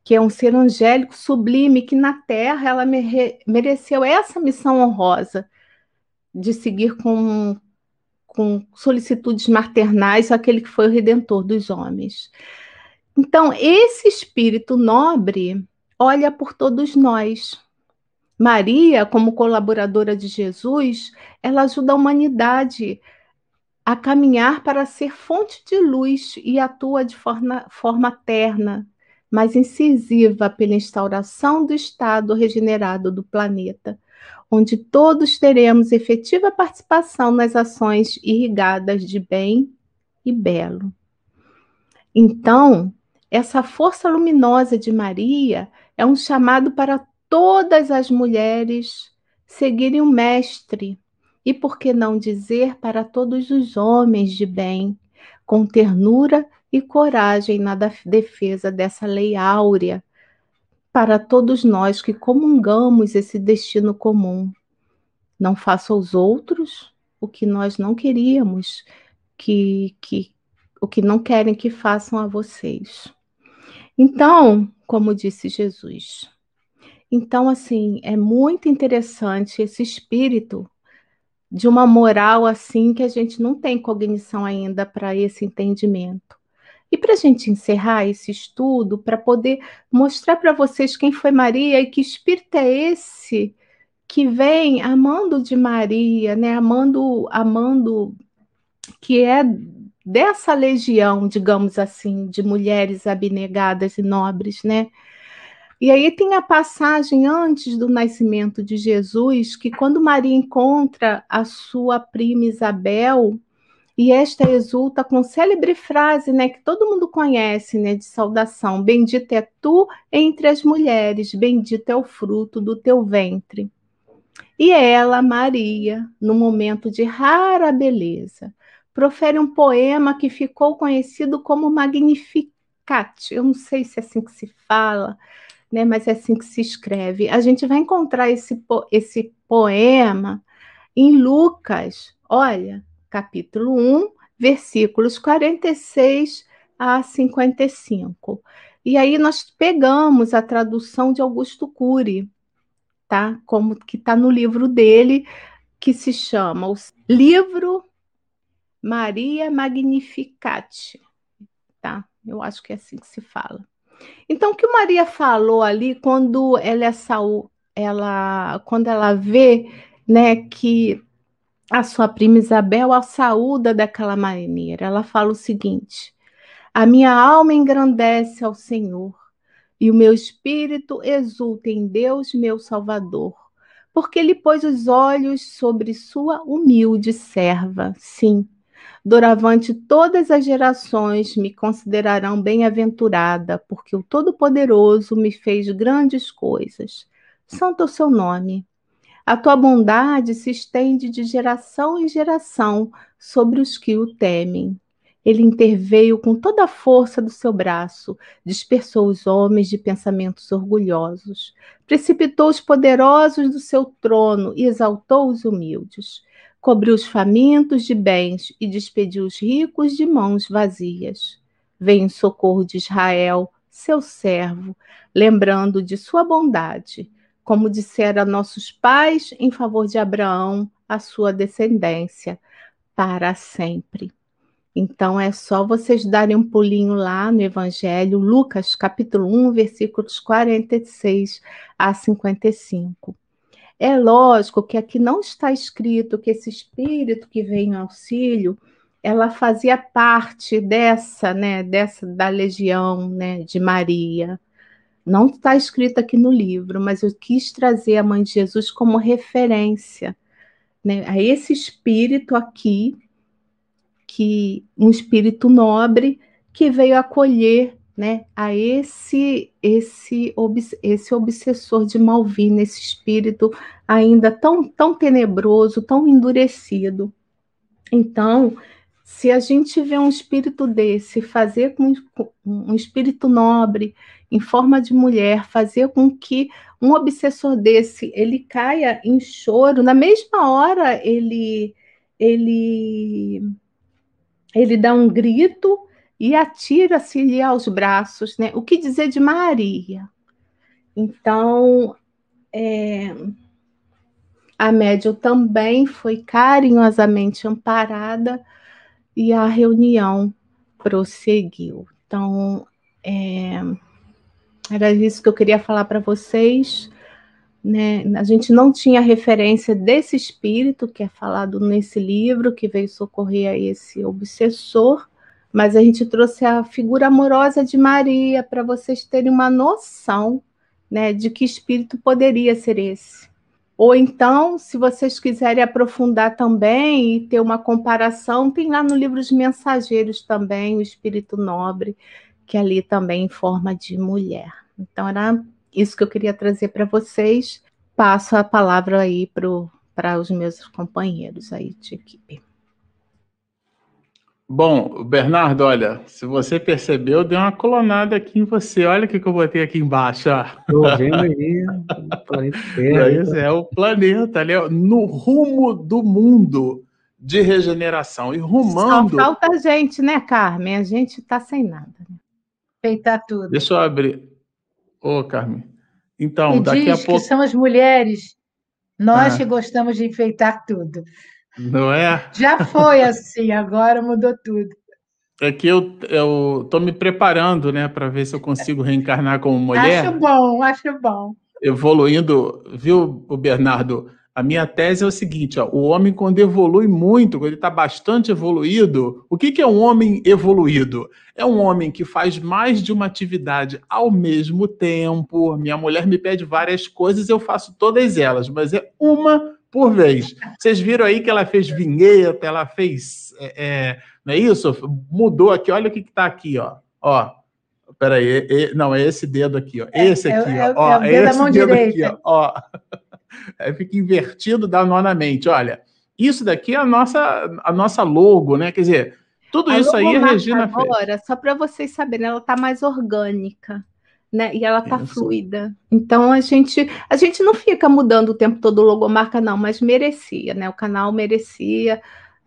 que é um ser angélico sublime, que na Terra ela mereceu essa missão honrosa de seguir com, com solicitudes maternais aquele que foi o redentor dos homens. Então, esse espírito nobre olha por todos nós. Maria, como colaboradora de Jesus, ela ajuda a humanidade a caminhar para ser fonte de luz e atua de forma, forma terna, mas incisiva pela instauração do estado regenerado do planeta onde todos teremos efetiva participação nas ações irrigadas de bem e belo. Então, essa força luminosa de Maria é um chamado para todas as mulheres seguirem o Mestre, e por que não dizer para todos os homens de bem, com ternura e coragem na defesa dessa lei áurea para todos nós que comungamos esse destino comum. Não faça aos outros o que nós não queríamos que, que o que não querem que façam a vocês. Então, como disse Jesus. Então, assim, é muito interessante esse espírito de uma moral assim que a gente não tem cognição ainda para esse entendimento. E para a gente encerrar esse estudo, para poder mostrar para vocês quem foi Maria e que espírito é esse que vem amando de Maria, né? Amando, amando, que é dessa legião, digamos assim, de mulheres abnegadas e nobres, né? E aí tem a passagem antes do nascimento de Jesus, que quando Maria encontra a sua prima Isabel, e esta exulta com célebre frase, né, que todo mundo conhece, né, de saudação: Bendita é tu entre as mulheres, bendito é o fruto do teu ventre. E ela, Maria, no momento de rara beleza, profere um poema que ficou conhecido como Magnificat. Eu não sei se é assim que se fala, né, mas é assim que se escreve. A gente vai encontrar esse, esse poema em Lucas. Olha, capítulo 1, versículos 46 a 55. E aí nós pegamos a tradução de Augusto Cury, tá? Como que está no livro dele, que se chama o livro Maria Magnificat, tá? Eu acho que é assim que se fala. Então, o que Maria falou ali quando ela é saúde, ela quando ela vê, né, que a sua prima Isabel a saúda daquela maneira. Ela fala o seguinte: A minha alma engrandece ao Senhor, e o meu espírito exulta em Deus, meu Salvador, porque ele pôs os olhos sobre sua humilde serva. Sim, doravante todas as gerações me considerarão bem-aventurada, porque o Todo-Poderoso me fez grandes coisas. Santo é o seu nome. A tua bondade se estende de geração em geração sobre os que o temem. Ele interveio com toda a força do seu braço, dispersou os homens de pensamentos orgulhosos, precipitou os poderosos do seu trono e exaltou os humildes, cobriu os famintos de bens e despediu os ricos de mãos vazias. Vem em socorro de Israel, seu servo, lembrando de sua bondade como disseram nossos pais em favor de Abraão, a sua descendência, para sempre. Então é só vocês darem um pulinho lá no Evangelho, Lucas capítulo 1, versículos 46 a 55. É lógico que aqui não está escrito que esse espírito que vem em auxílio, ela fazia parte dessa, né, dessa da legião, né, de Maria. Não está escrito aqui no livro, mas eu quis trazer a mãe de Jesus como referência né, a esse espírito aqui, que um espírito nobre que veio acolher né, a esse esse esse obsessor de Malvina, esse espírito ainda tão tão tenebroso, tão endurecido. Então, se a gente vê um espírito desse fazer com um espírito nobre em forma de mulher, fazer com que um obsessor desse ele caia em choro, na mesma hora ele ele ele dá um grito e atira-se-lhe aos braços, né? O que dizer de Maria? Então, é, a médium também foi carinhosamente amparada e a reunião prosseguiu. Então, é, era isso que eu queria falar para vocês. Né? A gente não tinha referência desse espírito que é falado nesse livro, que veio socorrer a esse obsessor, mas a gente trouxe a figura amorosa de Maria para vocês terem uma noção né, de que espírito poderia ser esse. Ou então, se vocês quiserem aprofundar também e ter uma comparação, tem lá no livro dos Mensageiros também, o Espírito Nobre, que ali também em forma de mulher. Então era isso que eu queria trazer para vocês. Passo a palavra aí para os meus companheiros aí de equipe. Bom, Bernardo, olha, se você percebeu, deu uma colonada aqui em você. Olha o que, que eu botei aqui embaixo. Estou vendo aí o planeta Terra. [laughs] Isso é o planeta ali, no rumo do mundo de regeneração. E rumando. Só falta a gente, né, Carmen? A gente está sem nada. Feitar tudo. Deixa eu abrir. Ô, Carmen. Então, e daqui a pouco. que são as mulheres, nós ah. que gostamos de enfeitar tudo. Não é? Já foi assim, agora mudou tudo. É que eu, eu tô me preparando, né, para ver se eu consigo reencarnar como mulher. Acho bom, acho bom. Evoluindo, viu, o Bernardo? A minha tese é o seguinte: ó, o homem, quando evolui muito, quando ele está bastante evoluído, o que, que é um homem evoluído? É um homem que faz mais de uma atividade ao mesmo tempo. Minha mulher me pede várias coisas, eu faço todas elas, mas é uma por vez. Vocês viram aí que ela fez vinheta, ela fez. É, é, não é isso? Mudou aqui, olha o que está aqui, ó. Ó. Peraí, é, é, não, é esse dedo aqui, ó. É, esse aqui, é, ó. É, esse dedo direita. aqui, ó. ó. [laughs] Fica invertido, dá nó na mente. Olha, isso daqui é a nossa, a nossa logo, né? Quer dizer, tudo a isso aí a Regina agora, fez. Só para vocês saberem, ela está mais orgânica né? E ela tá Isso. fluida. Então a gente a gente não fica mudando o tempo todo logomarca não, mas merecia, né? O canal merecia.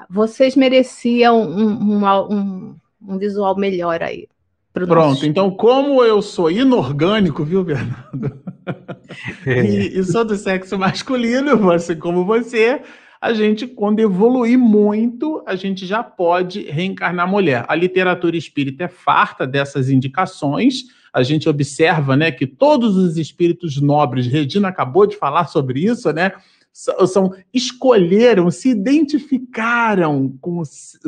Vocês mereciam um, um, um, um visual melhor aí. Pronto, nosso... então como eu sou inorgânico, viu, Bernardo? [laughs] e, e sou do sexo masculino, você como você, a gente, quando evoluir muito, a gente já pode reencarnar mulher. A literatura espírita é farta dessas indicações, a gente observa né, que todos os espíritos nobres, Regina acabou de falar sobre isso, né? São, escolheram, se identificaram com,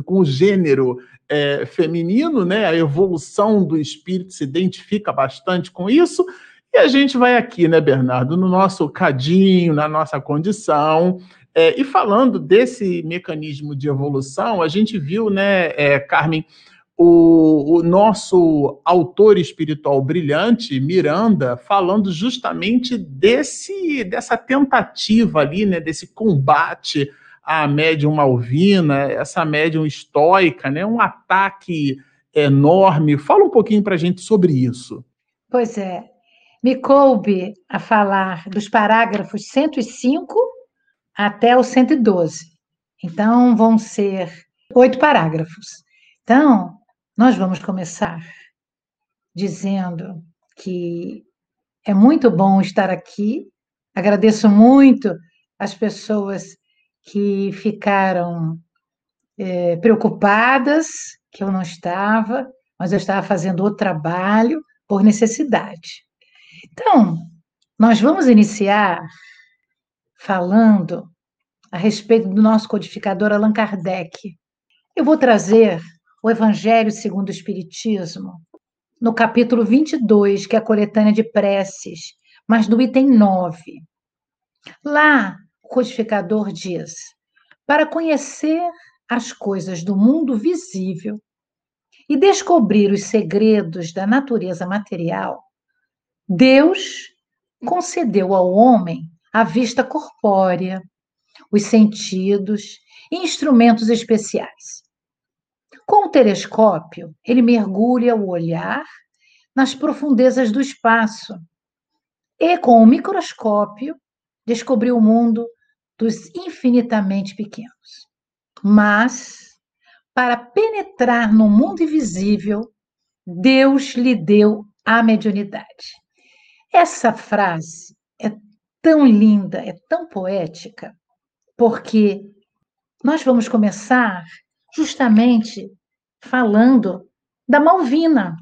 com o gênero é, feminino, né? A evolução do espírito se identifica bastante com isso. E a gente vai aqui, né, Bernardo, no nosso cadinho, na nossa condição. É, e falando desse mecanismo de evolução, a gente viu, né, é, Carmen, o, o, nosso autor espiritual brilhante, Miranda, falando justamente desse dessa tentativa ali, né, desse combate à médium malvina, essa médium estoica, né, um ataque enorme. Fala um pouquinho para a gente sobre isso. Pois é, me coube a falar dos parágrafos 105 até o 112. Então, vão ser oito parágrafos. Então, nós vamos começar dizendo que é muito bom estar aqui. Agradeço muito as pessoas que ficaram é, preocupadas que eu não estava, mas eu estava fazendo o trabalho por necessidade. Então, nós vamos iniciar falando a respeito do nosso codificador Allan Kardec. Eu vou trazer o Evangelho segundo o Espiritismo, no capítulo 22, que é a coletânea de preces, mas no item 9. Lá, o codificador diz: para conhecer as coisas do mundo visível e descobrir os segredos da natureza material, Deus concedeu ao homem a vista corpórea, os sentidos e instrumentos especiais. Com o telescópio, ele mergulha o olhar nas profundezas do espaço e, com o microscópio, descobriu o mundo dos infinitamente pequenos. Mas, para penetrar no mundo invisível, Deus lhe deu a mediunidade. Essa frase é tão linda, é tão poética, porque nós vamos começar justamente falando da Malvina,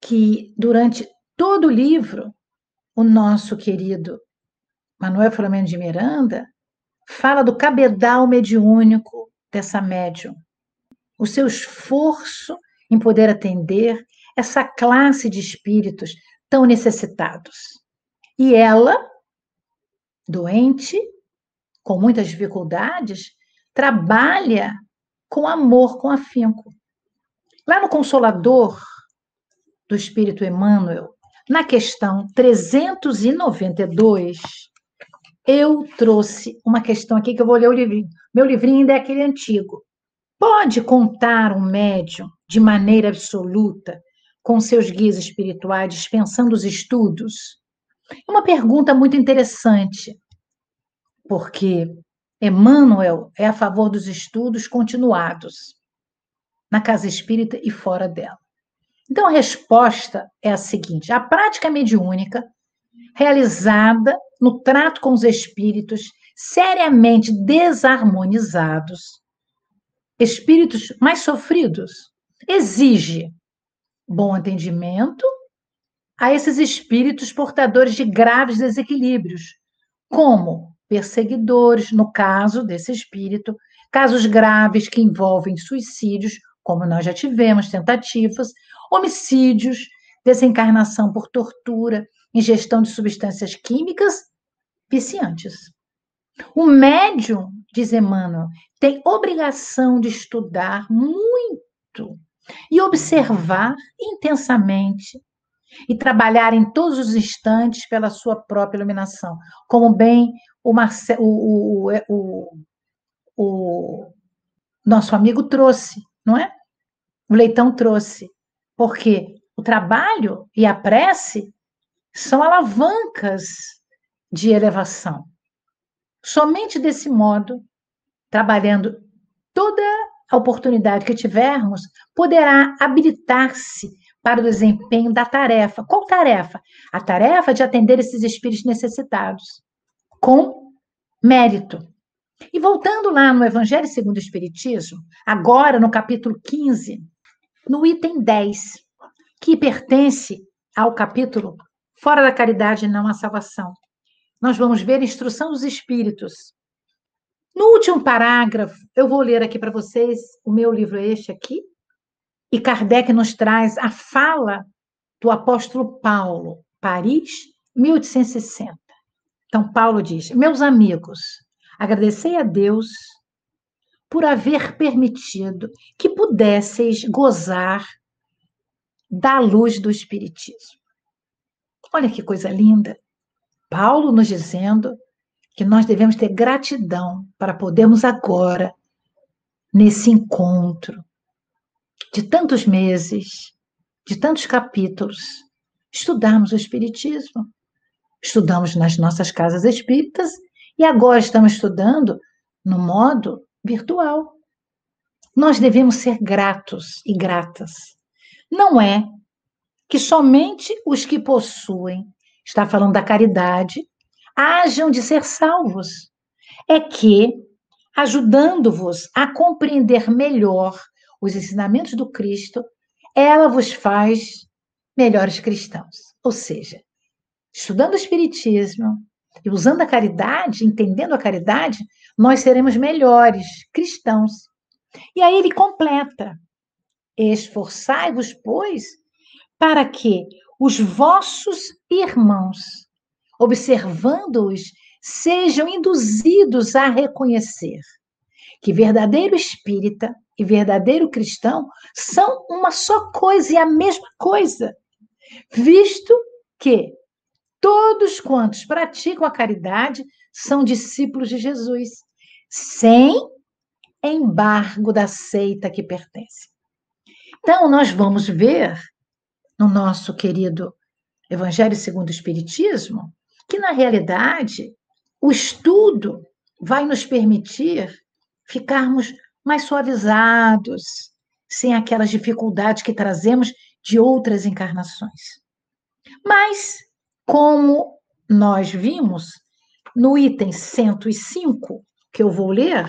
que durante todo o livro, o nosso querido Manuel Flamengo de Miranda fala do cabedal mediúnico dessa médium, o seu esforço em poder atender essa classe de espíritos tão necessitados. E ela, doente, com muitas dificuldades, trabalha com amor, com afinco. Lá no Consolador do Espírito Emmanuel, na questão 392, eu trouxe uma questão aqui que eu vou ler o livrinho. Meu livrinho ainda é aquele antigo. Pode contar um médium de maneira absoluta com seus guias espirituais, dispensando os estudos? É uma pergunta muito interessante, porque Emmanuel é a favor dos estudos continuados na casa espírita e fora dela. Então, a resposta é a seguinte: a prática mediúnica, realizada no trato com os espíritos seriamente desarmonizados, espíritos mais sofridos, exige bom atendimento a esses espíritos portadores de graves desequilíbrios, como perseguidores, no caso desse espírito, casos graves que envolvem suicídios, como nós já tivemos, tentativas, homicídios, desencarnação por tortura, ingestão de substâncias químicas viciantes. O médium, diz Emmanuel, tem obrigação de estudar muito e observar intensamente e trabalhar em todos os instantes pela sua própria iluminação, como bem o, Marce... o, o, o, nosso amigo trouxe, não é? O Leitão trouxe, porque o trabalho e a prece são alavancas de elevação. Somente desse modo, trabalhando toda a oportunidade que tivermos, poderá habilitar-se para o desempenho da tarefa. Qual tarefa? A tarefa de atender esses espíritos necessitados, com mérito. E voltando lá no Evangelho segundo o Espiritismo, agora no capítulo 15, no item 10, que pertence ao capítulo Fora da Caridade não há salvação. Nós vamos ver a instrução dos espíritos. No último parágrafo, eu vou ler aqui para vocês, o meu livro é este aqui, e Kardec nos traz a fala do apóstolo Paulo, Paris, 1860. Então, Paulo diz: Meus amigos, agradecei a Deus por haver permitido que pudesseis gozar da luz do Espiritismo. Olha que coisa linda. Paulo nos dizendo que nós devemos ter gratidão para podermos agora, nesse encontro, de tantos meses, de tantos capítulos, estudarmos o Espiritismo. Estudamos nas nossas casas espíritas e agora estamos estudando no modo virtual. Nós devemos ser gratos e gratas. Não é que somente os que possuem, está falando da caridade, hajam de ser salvos. É que, ajudando-vos a compreender melhor os ensinamentos do Cristo, ela vos faz melhores cristãos. Ou seja, estudando o Espiritismo e usando a caridade, entendendo a caridade, nós seremos melhores cristãos. E aí ele completa: esforçai-vos, pois, para que os vossos irmãos, observando-os, sejam induzidos a reconhecer que verdadeiro espírita e verdadeiro cristão são uma só coisa e a mesma coisa, visto que todos quantos praticam a caridade são discípulos de Jesus, sem embargo da seita que pertence. Então, nós vamos ver no nosso querido Evangelho segundo o Espiritismo que, na realidade, o estudo vai nos permitir ficarmos mais suavizados, sem aquelas dificuldades que trazemos de outras encarnações. Mas, como nós vimos no item 105, que eu vou ler,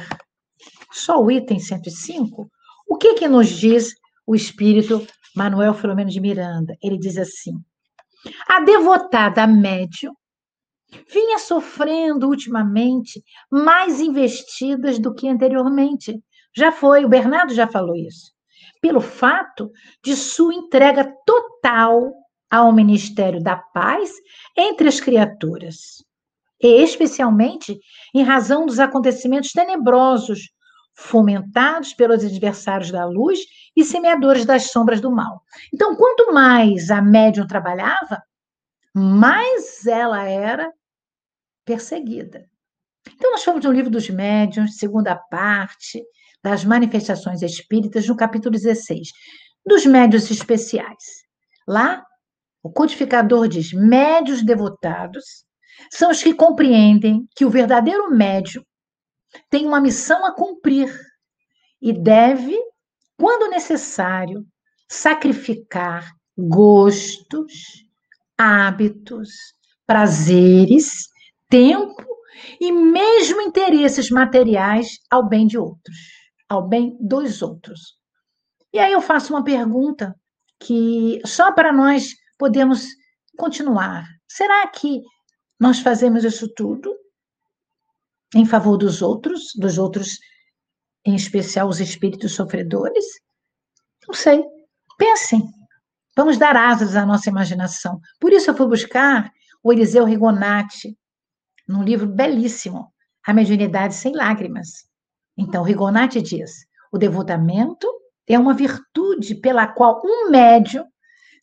só o item 105, o que que nos diz o espírito Manuel Filomeno de Miranda? Ele diz assim: a devotada médium vinha sofrendo ultimamente mais investidas do que anteriormente. Já foi, o Bernardo já falou isso. Pelo fato de sua entrega total ao ministério da paz entre as criaturas, e especialmente em razão dos acontecimentos tenebrosos fomentados pelos adversários da luz e semeadores das sombras do mal. Então, quanto mais a médium trabalhava, mais ela era perseguida. Então, nós fomos no livro dos médiuns, segunda parte, das manifestações espíritas, no capítulo 16, dos médios especiais. Lá, o codificador diz: médios devotados são os que compreendem que o verdadeiro médio tem uma missão a cumprir e deve, quando necessário, sacrificar gostos, hábitos, prazeres, tempo e mesmo interesses materiais ao bem de outros, ao bem dos outros. E aí eu faço uma pergunta que só para nós podemos continuar. Será que nós fazemos isso tudo em favor dos outros, dos outros, em especial os espíritos sofredores? Não sei. Pensem. Vamos dar asas à nossa imaginação. Por isso eu fui buscar o Eliseu Rigonati, num livro belíssimo, A Mediunidade Sem Lágrimas. Então, Rigonati diz: o devotamento é uma virtude pela qual um médium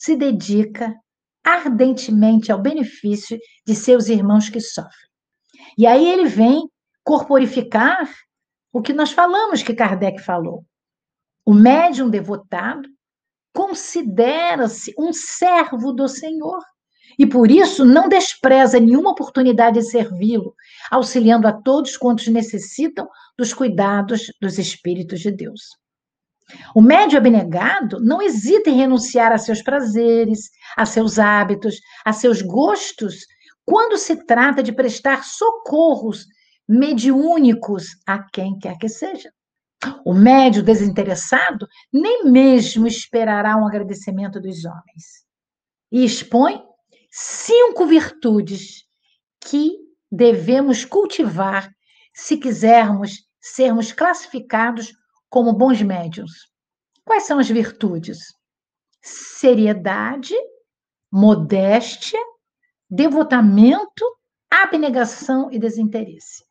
se dedica ardentemente ao benefício de seus irmãos que sofrem. E aí ele vem corporificar o que nós falamos que Kardec falou. O médium devotado considera-se um servo do Senhor e por isso não despreza nenhuma oportunidade de servi-lo, auxiliando a todos quantos necessitam dos cuidados dos Espíritos de Deus. O médio abnegado não hesita em renunciar a seus prazeres, a seus hábitos, a seus gostos, quando se trata de prestar socorros mediúnicos a quem quer que seja. O médio desinteressado nem mesmo esperará um agradecimento dos homens. E expõe cinco virtudes que devemos cultivar se quisermos sermos classificados como bons médios. Quais são as virtudes? Seriedade, modéstia, devotamento, abnegação e desinteresse.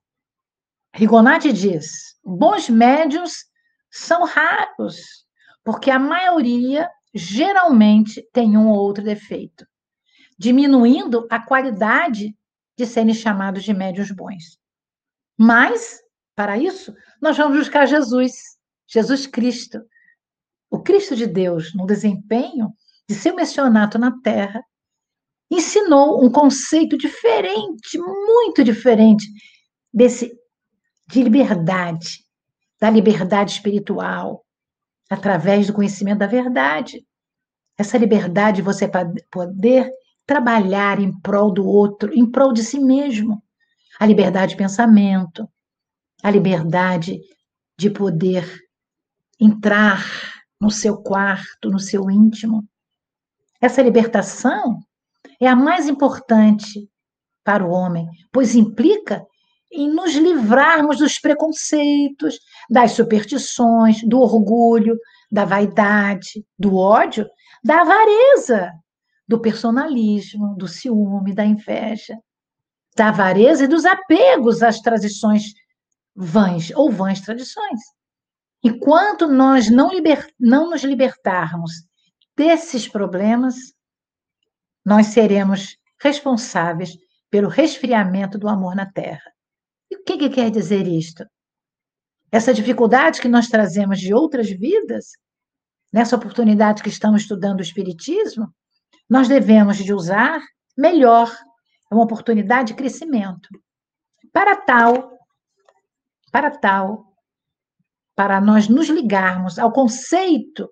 Rigonati diz: bons médios são raros, porque a maioria geralmente tem um ou outro defeito, diminuindo a qualidade de serem chamados de médios bons. Mas, para isso, nós vamos buscar Jesus, Jesus Cristo, o Cristo de Deus, no desempenho de seu missionato na Terra, ensinou um conceito diferente, muito diferente desse de liberdade, da liberdade espiritual, através do conhecimento da verdade. Essa liberdade de você poder trabalhar em prol do outro, em prol de si mesmo. A liberdade de pensamento, a liberdade de poder entrar no seu quarto, no seu íntimo. Essa libertação é a mais importante para o homem, pois implica em nos livrarmos dos preconceitos, das superstições, do orgulho, da vaidade, do ódio, da avareza, do personalismo, do ciúme, da inveja, da avareza e dos apegos às tradições vãs ou vãs tradições. Enquanto nós não, liber, não nos libertarmos desses problemas, nós seremos responsáveis pelo resfriamento do amor na Terra. E o que, que quer dizer isto? Essa dificuldade que nós trazemos de outras vidas, nessa oportunidade que estamos estudando o Espiritismo, nós devemos de usar melhor. É uma oportunidade de crescimento. Para tal, para tal, para nós nos ligarmos ao conceito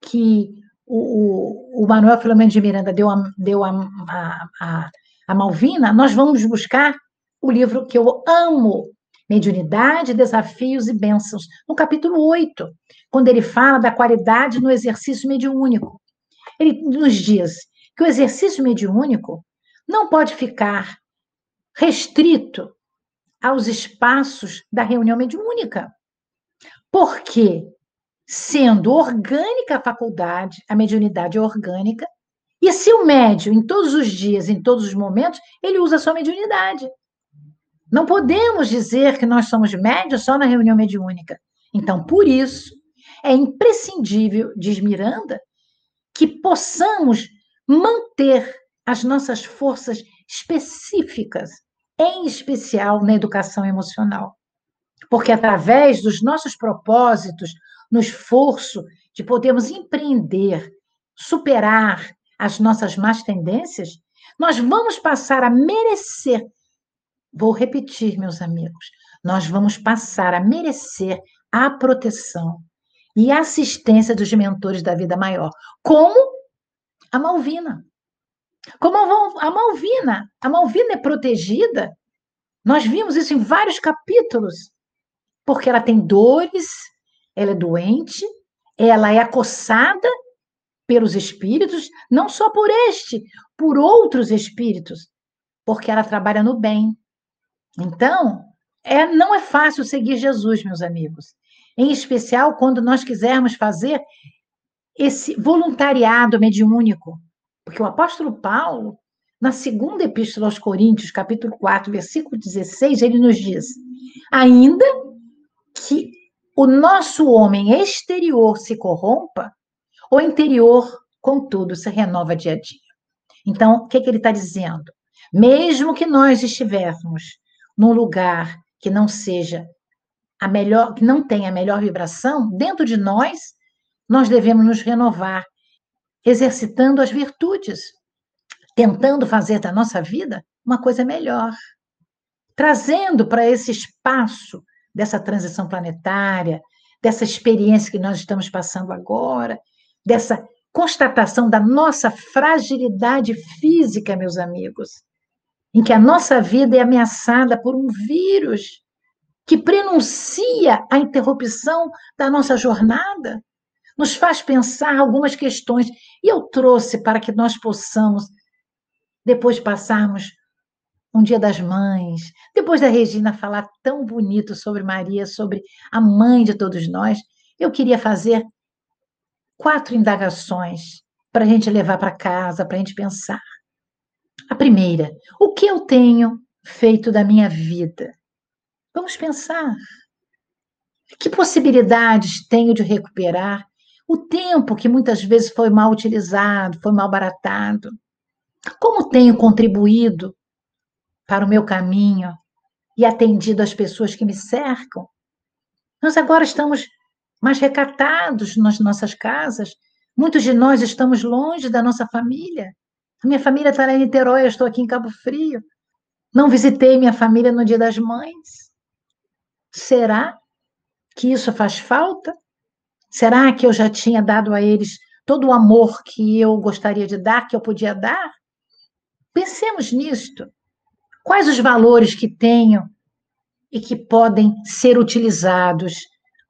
que o, o, o Manuel Filomeno de Miranda deu, a, deu a, a, a, Malvina, nós vamos buscar o livro que eu amo, Mediunidade, Desafios e Bênçãos, no capítulo 8, quando ele fala da qualidade no exercício mediúnico. Ele nos diz que o exercício mediúnico não pode ficar restrito aos espaços da reunião mediúnica. Porque, sendo orgânica a faculdade, a mediunidade é orgânica, e se o médio, em todos os dias, em todos os momentos, ele usa a sua mediunidade. Não podemos dizer que nós somos médios só na reunião mediúnica. Então, por isso, é imprescindível, diz Miranda, que possamos manter as nossas forças específicas em especial na educação emocional. Porque através dos nossos propósitos, no esforço de podermos empreender, superar as nossas más tendências, nós vamos passar a merecer. Vou repetir, meus amigos, nós vamos passar a merecer a proteção e assistência dos mentores da vida maior, como a Malvina. Como a Malvina, a Malvina é protegida. Nós vimos isso em vários capítulos, porque ela tem dores, ela é doente, ela é acossada pelos espíritos, não só por este, por outros espíritos, porque ela trabalha no bem. Então, é, não é fácil seguir Jesus, meus amigos. Em especial quando nós quisermos fazer esse voluntariado mediúnico. Porque o apóstolo Paulo, na segunda epístola aos Coríntios, capítulo 4, versículo 16, ele nos diz: ainda que o nosso homem exterior se corrompa, o interior, contudo, se renova dia a dia. Então, o que, que ele está dizendo? Mesmo que nós estivéssemos num lugar que não seja a melhor, que não tenha a melhor vibração, dentro de nós, nós devemos nos renovar, exercitando as virtudes, tentando fazer da nossa vida uma coisa melhor, trazendo para esse espaço dessa transição planetária, dessa experiência que nós estamos passando agora, dessa constatação da nossa fragilidade física, meus amigos, em que a nossa vida é ameaçada por um vírus que prenuncia a interrupção da nossa jornada, nos faz pensar algumas questões. E eu trouxe para que nós possamos, depois de passarmos um dia das mães, depois da Regina falar tão bonito sobre Maria, sobre a mãe de todos nós, eu queria fazer quatro indagações para a gente levar para casa, para a gente pensar. A primeira, o que eu tenho feito da minha vida? Vamos pensar. Que possibilidades tenho de recuperar o tempo que muitas vezes foi mal utilizado, foi mal baratado? Como tenho contribuído para o meu caminho e atendido as pessoas que me cercam? Nós agora estamos mais recatados nas nossas casas. Muitos de nós estamos longe da nossa família. A minha família está lá em Niterói, eu estou aqui em Cabo Frio. Não visitei minha família no Dia das Mães. Será que isso faz falta? Será que eu já tinha dado a eles todo o amor que eu gostaria de dar, que eu podia dar? Pensemos nisto. Quais os valores que tenho e que podem ser utilizados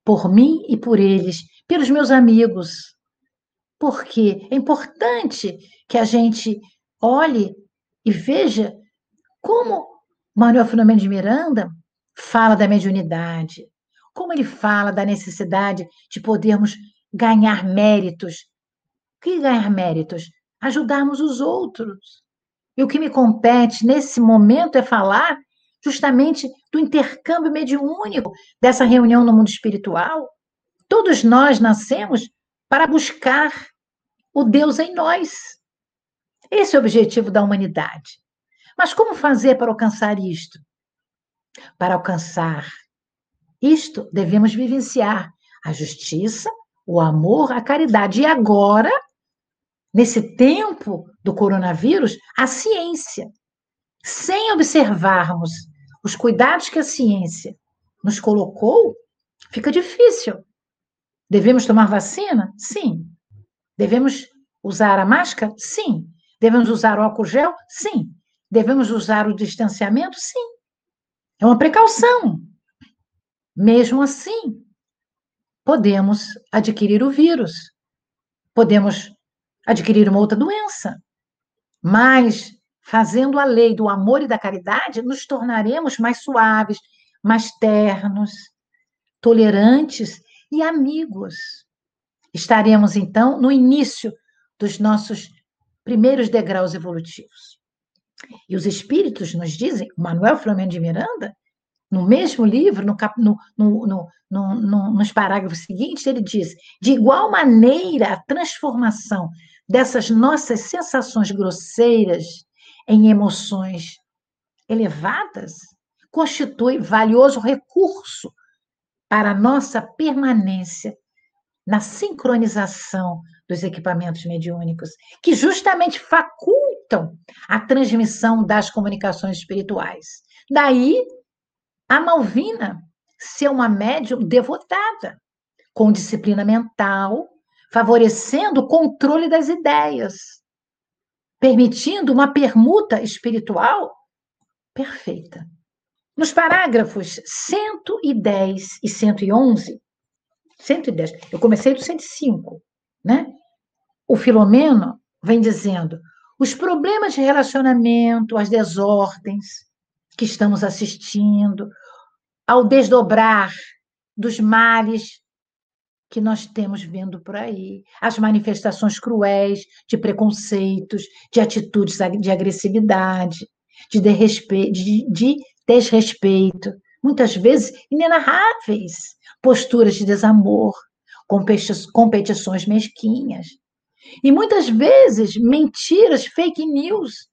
por mim e por eles, pelos meus amigos. Porque é importante que a gente olhe e veja como Manuel Filomeno de Miranda fala da mediunidade, como ele fala da necessidade de podermos ganhar méritos. O que ganhar méritos? Ajudarmos os outros. E o que me compete nesse momento é falar justamente do intercâmbio mediúnico dessa reunião no mundo espiritual. Todos nós nascemos para buscar o Deus em nós. Esse é o objetivo da humanidade. Mas como fazer para alcançar isto? Para alcançar isto, devemos vivenciar a justiça, o amor, a caridade. E agora, nesse tempo do coronavírus, a ciência. Sem observarmos os cuidados que a ciência nos colocou, fica difícil. Devemos tomar vacina? Sim. Devemos usar a máscara? Sim. Devemos usar o álcool gel? Sim. Devemos usar o distanciamento? Sim. É uma precaução. Mesmo assim, podemos adquirir o vírus, podemos adquirir uma outra doença. Mas fazendo a lei do amor e da caridade, nos tornaremos mais suaves, mais ternos, tolerantes e amigos. Estaremos, então, no início dos nossos primeiros degraus evolutivos. E os espíritos nos dizem, Manuel Flamengo de Miranda, no mesmo livro, no, no, no, nos parágrafos seguintes, ele diz: de igual maneira, a transformação dessas nossas sensações grosseiras em emoções elevadas constitui valioso recurso para nossa permanência na sincronização dos equipamentos mediúnicos, que justamente facultam a transmissão das comunicações espirituais. Daí, a Malvina ser uma médium devotada, com disciplina mental, favorecendo o controle das ideias, permitindo uma permuta espiritual perfeita. Nos parágrafos 110 e 111, 110, eu comecei do 105, né? O Filomeno vem dizendo: os problemas de relacionamento, as desordens que estamos assistindo, ao desdobrar dos males que nós temos vendo por aí, as manifestações cruéis de preconceitos, de atitudes de agressividade, de, de, de desrespeito, muitas vezes inenarráveis, posturas de desamor, competições mesquinhas. E muitas vezes mentiras, fake news.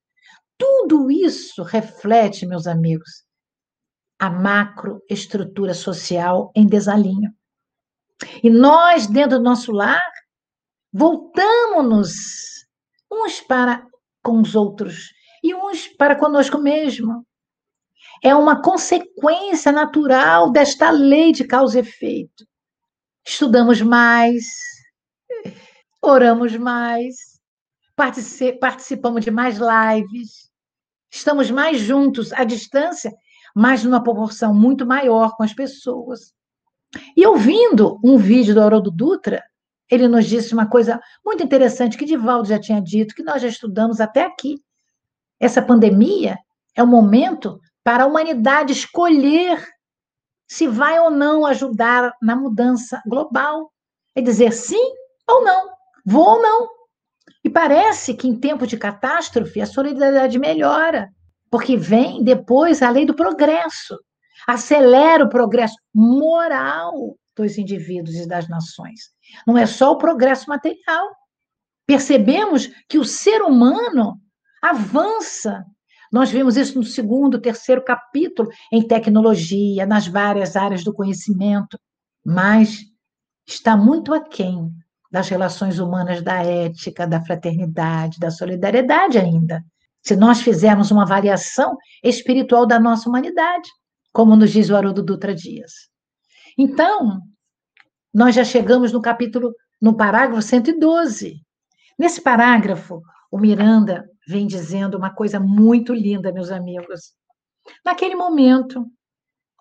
Tudo isso reflete, meus amigos, a macroestrutura social em desalinho. E nós, dentro do nosso lar, voltamos-nos uns para com os outros e uns para conosco mesmo é uma consequência natural desta lei de causa e efeito. Estudamos mais, oramos mais, participamos de mais lives, estamos mais juntos à distância, mas numa proporção muito maior com as pessoas. E ouvindo um vídeo do Haroldo Dutra, ele nos disse uma coisa muito interessante que Divaldo já tinha dito, que nós já estudamos até aqui. Essa pandemia é o momento para a humanidade escolher se vai ou não ajudar na mudança global. É dizer sim ou não, vou ou não. E parece que em tempo de catástrofe a solidariedade melhora, porque vem depois a lei do progresso, acelera o progresso moral dos indivíduos e das nações. Não é só o progresso material. Percebemos que o ser humano avança nós vimos isso no segundo, terceiro capítulo, em tecnologia, nas várias áreas do conhecimento, mas está muito aquém das relações humanas, da ética, da fraternidade, da solidariedade ainda. Se nós fizermos uma avaliação espiritual da nossa humanidade, como nos diz o Haroldo Dutra Dias. Então, nós já chegamos no capítulo, no parágrafo 112. Nesse parágrafo, o Miranda vem dizendo uma coisa muito linda, meus amigos. Naquele momento,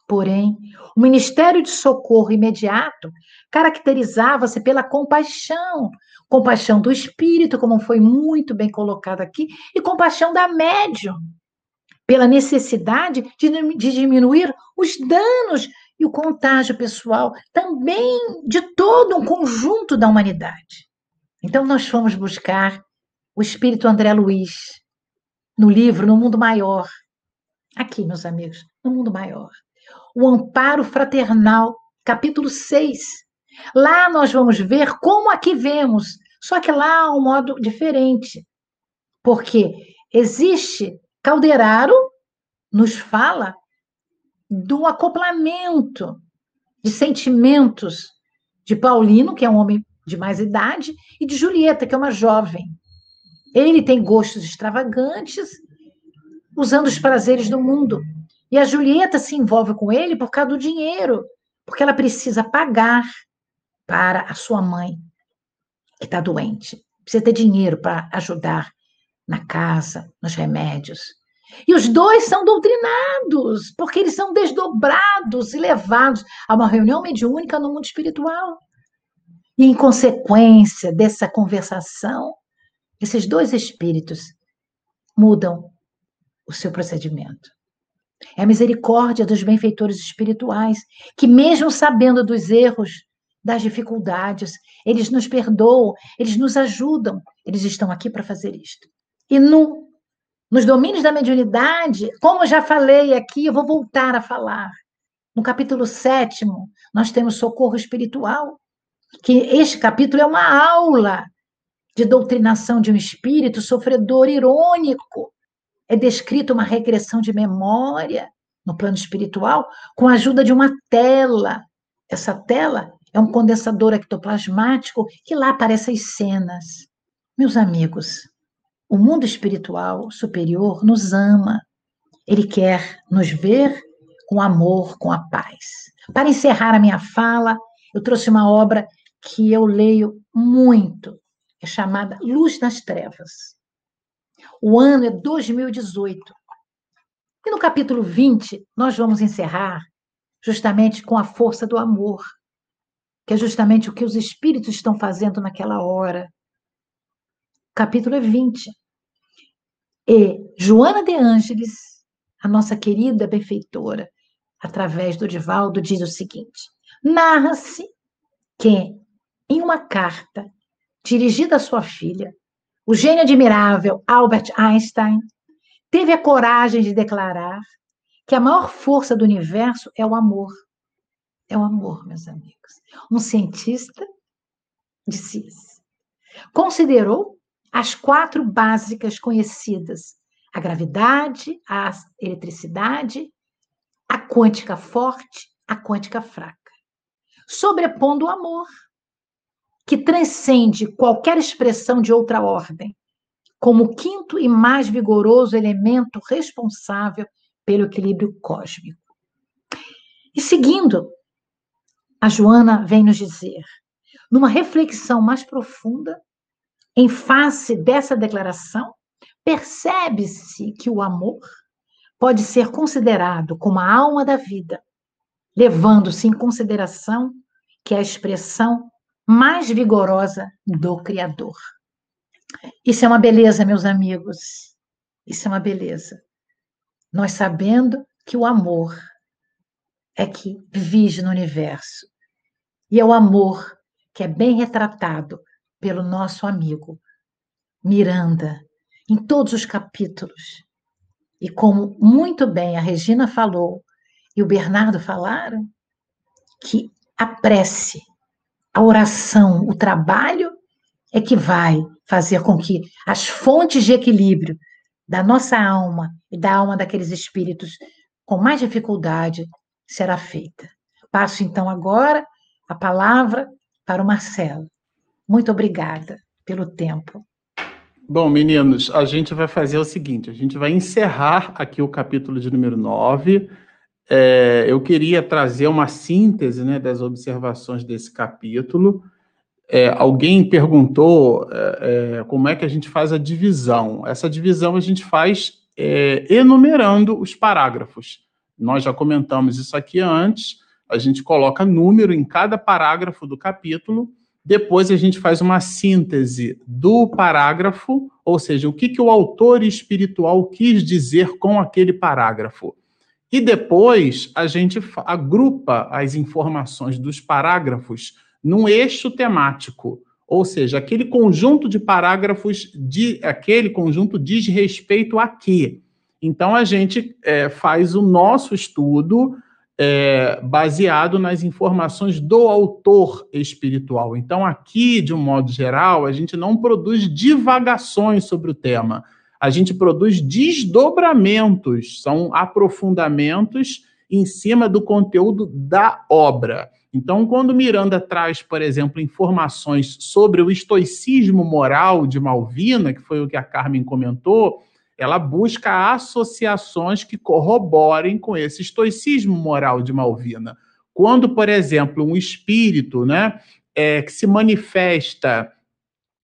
porém, o Ministério de Socorro Imediato caracterizava-se pela compaixão, compaixão do espírito, como foi muito bem colocado aqui, e compaixão da médium, pela necessidade de, de diminuir os danos e o contágio pessoal, também de todo um conjunto da humanidade. Então, nós fomos buscar o espírito André Luiz, no livro No Mundo Maior. Aqui, meus amigos, no Mundo Maior. O Amparo Fraternal, capítulo 6. Lá nós vamos ver como aqui vemos, só que lá há um modo diferente. Porque existe, Calderaro nos fala do acoplamento de sentimentos de Paulino, que é um homem de mais idade, e de Julieta, que é uma jovem. Ele tem gostos extravagantes, usando os prazeres do mundo. E a Julieta se envolve com ele por causa do dinheiro, porque ela precisa pagar para a sua mãe, que está doente. Precisa ter dinheiro para ajudar na casa, nos remédios. E os dois são doutrinados, porque eles são desdobrados e levados a uma reunião mediúnica no mundo espiritual. E, em consequência dessa conversação, esses dois espíritos mudam o seu procedimento. É a misericórdia dos benfeitores espirituais, que, mesmo sabendo dos erros, das dificuldades, eles nos perdoam, eles nos ajudam, eles estão aqui para fazer isto. E no, nos domínios da mediunidade, como já falei aqui, eu vou voltar a falar. No capítulo sétimo, nós temos socorro espiritual, que este capítulo é uma aula de doutrinação de um espírito sofredor irônico, é descrita uma regressão de memória no plano espiritual com a ajuda de uma tela. Essa tela é um condensador ectoplasmático que lá aparece as cenas. Meus amigos, o mundo espiritual superior nos ama. Ele quer nos ver com amor, com a paz. Para encerrar a minha fala, eu trouxe uma obra que eu leio muito, é chamada Luz nas Trevas. O ano é 2018. E no capítulo 20, nós vamos encerrar justamente com a força do amor, que é justamente o que os espíritos estão fazendo naquela hora. Capítulo é 20. E Joana de Ângeles, a nossa querida benfeitora, através do Divaldo, diz o seguinte: narra-se que, em uma carta dirigida à sua filha, o gênio admirável Albert Einstein teve a coragem de declarar que a maior força do universo é o amor. É o amor, meus amigos. Um cientista disse isso. Considerou as quatro básicas conhecidas: a gravidade, a eletricidade, a quântica forte, a quântica fraca, sobrepondo o amor, que transcende qualquer expressão de outra ordem, como quinto e mais vigoroso elemento responsável pelo equilíbrio cósmico. E seguindo, a Joana vem nos dizer, numa reflexão mais profunda, em face dessa declaração, percebe-se que o amor pode ser considerado como a alma da vida, levando-se em consideração que é a expressão mais vigorosa do Criador. Isso é uma beleza, meus amigos. Isso é uma beleza. Nós sabendo que o amor é que vive no universo. E é o amor que é bem retratado pelo nosso amigo Miranda, em todos os capítulos. E como muito bem a Regina falou e o Bernardo falaram, que a prece a oração, o trabalho é que vai fazer com que as fontes de equilíbrio da nossa alma e da alma daqueles espíritos com mais dificuldade será feita. Passo então agora a palavra para o Marcelo. Muito obrigada pelo tempo. Bom, meninos, a gente vai fazer o seguinte: a gente vai encerrar aqui o capítulo de número 9 é, eu queria trazer uma síntese né, das observações desse capítulo. É, alguém perguntou é, é como é que a gente faz a divisão. Essa divisão a gente faz é, enumerando os parágrafos. Nós já comentamos isso aqui antes. A gente coloca número em cada parágrafo do capítulo. Depois a gente faz uma síntese do parágrafo, ou seja, o que, que o autor espiritual quis dizer com aquele parágrafo. E depois a gente agrupa as informações dos parágrafos num eixo temático, ou seja, aquele conjunto de parágrafos, de, aquele conjunto diz respeito a quê? Então a gente é, faz o nosso estudo é, baseado nas informações do autor espiritual. Então, aqui, de um modo geral, a gente não produz divagações sobre o tema a gente produz desdobramentos, são aprofundamentos em cima do conteúdo da obra. Então, quando Miranda traz, por exemplo, informações sobre o estoicismo moral de Malvina, que foi o que a Carmen comentou, ela busca associações que corroborem com esse estoicismo moral de Malvina. Quando, por exemplo, um espírito né, é, que se manifesta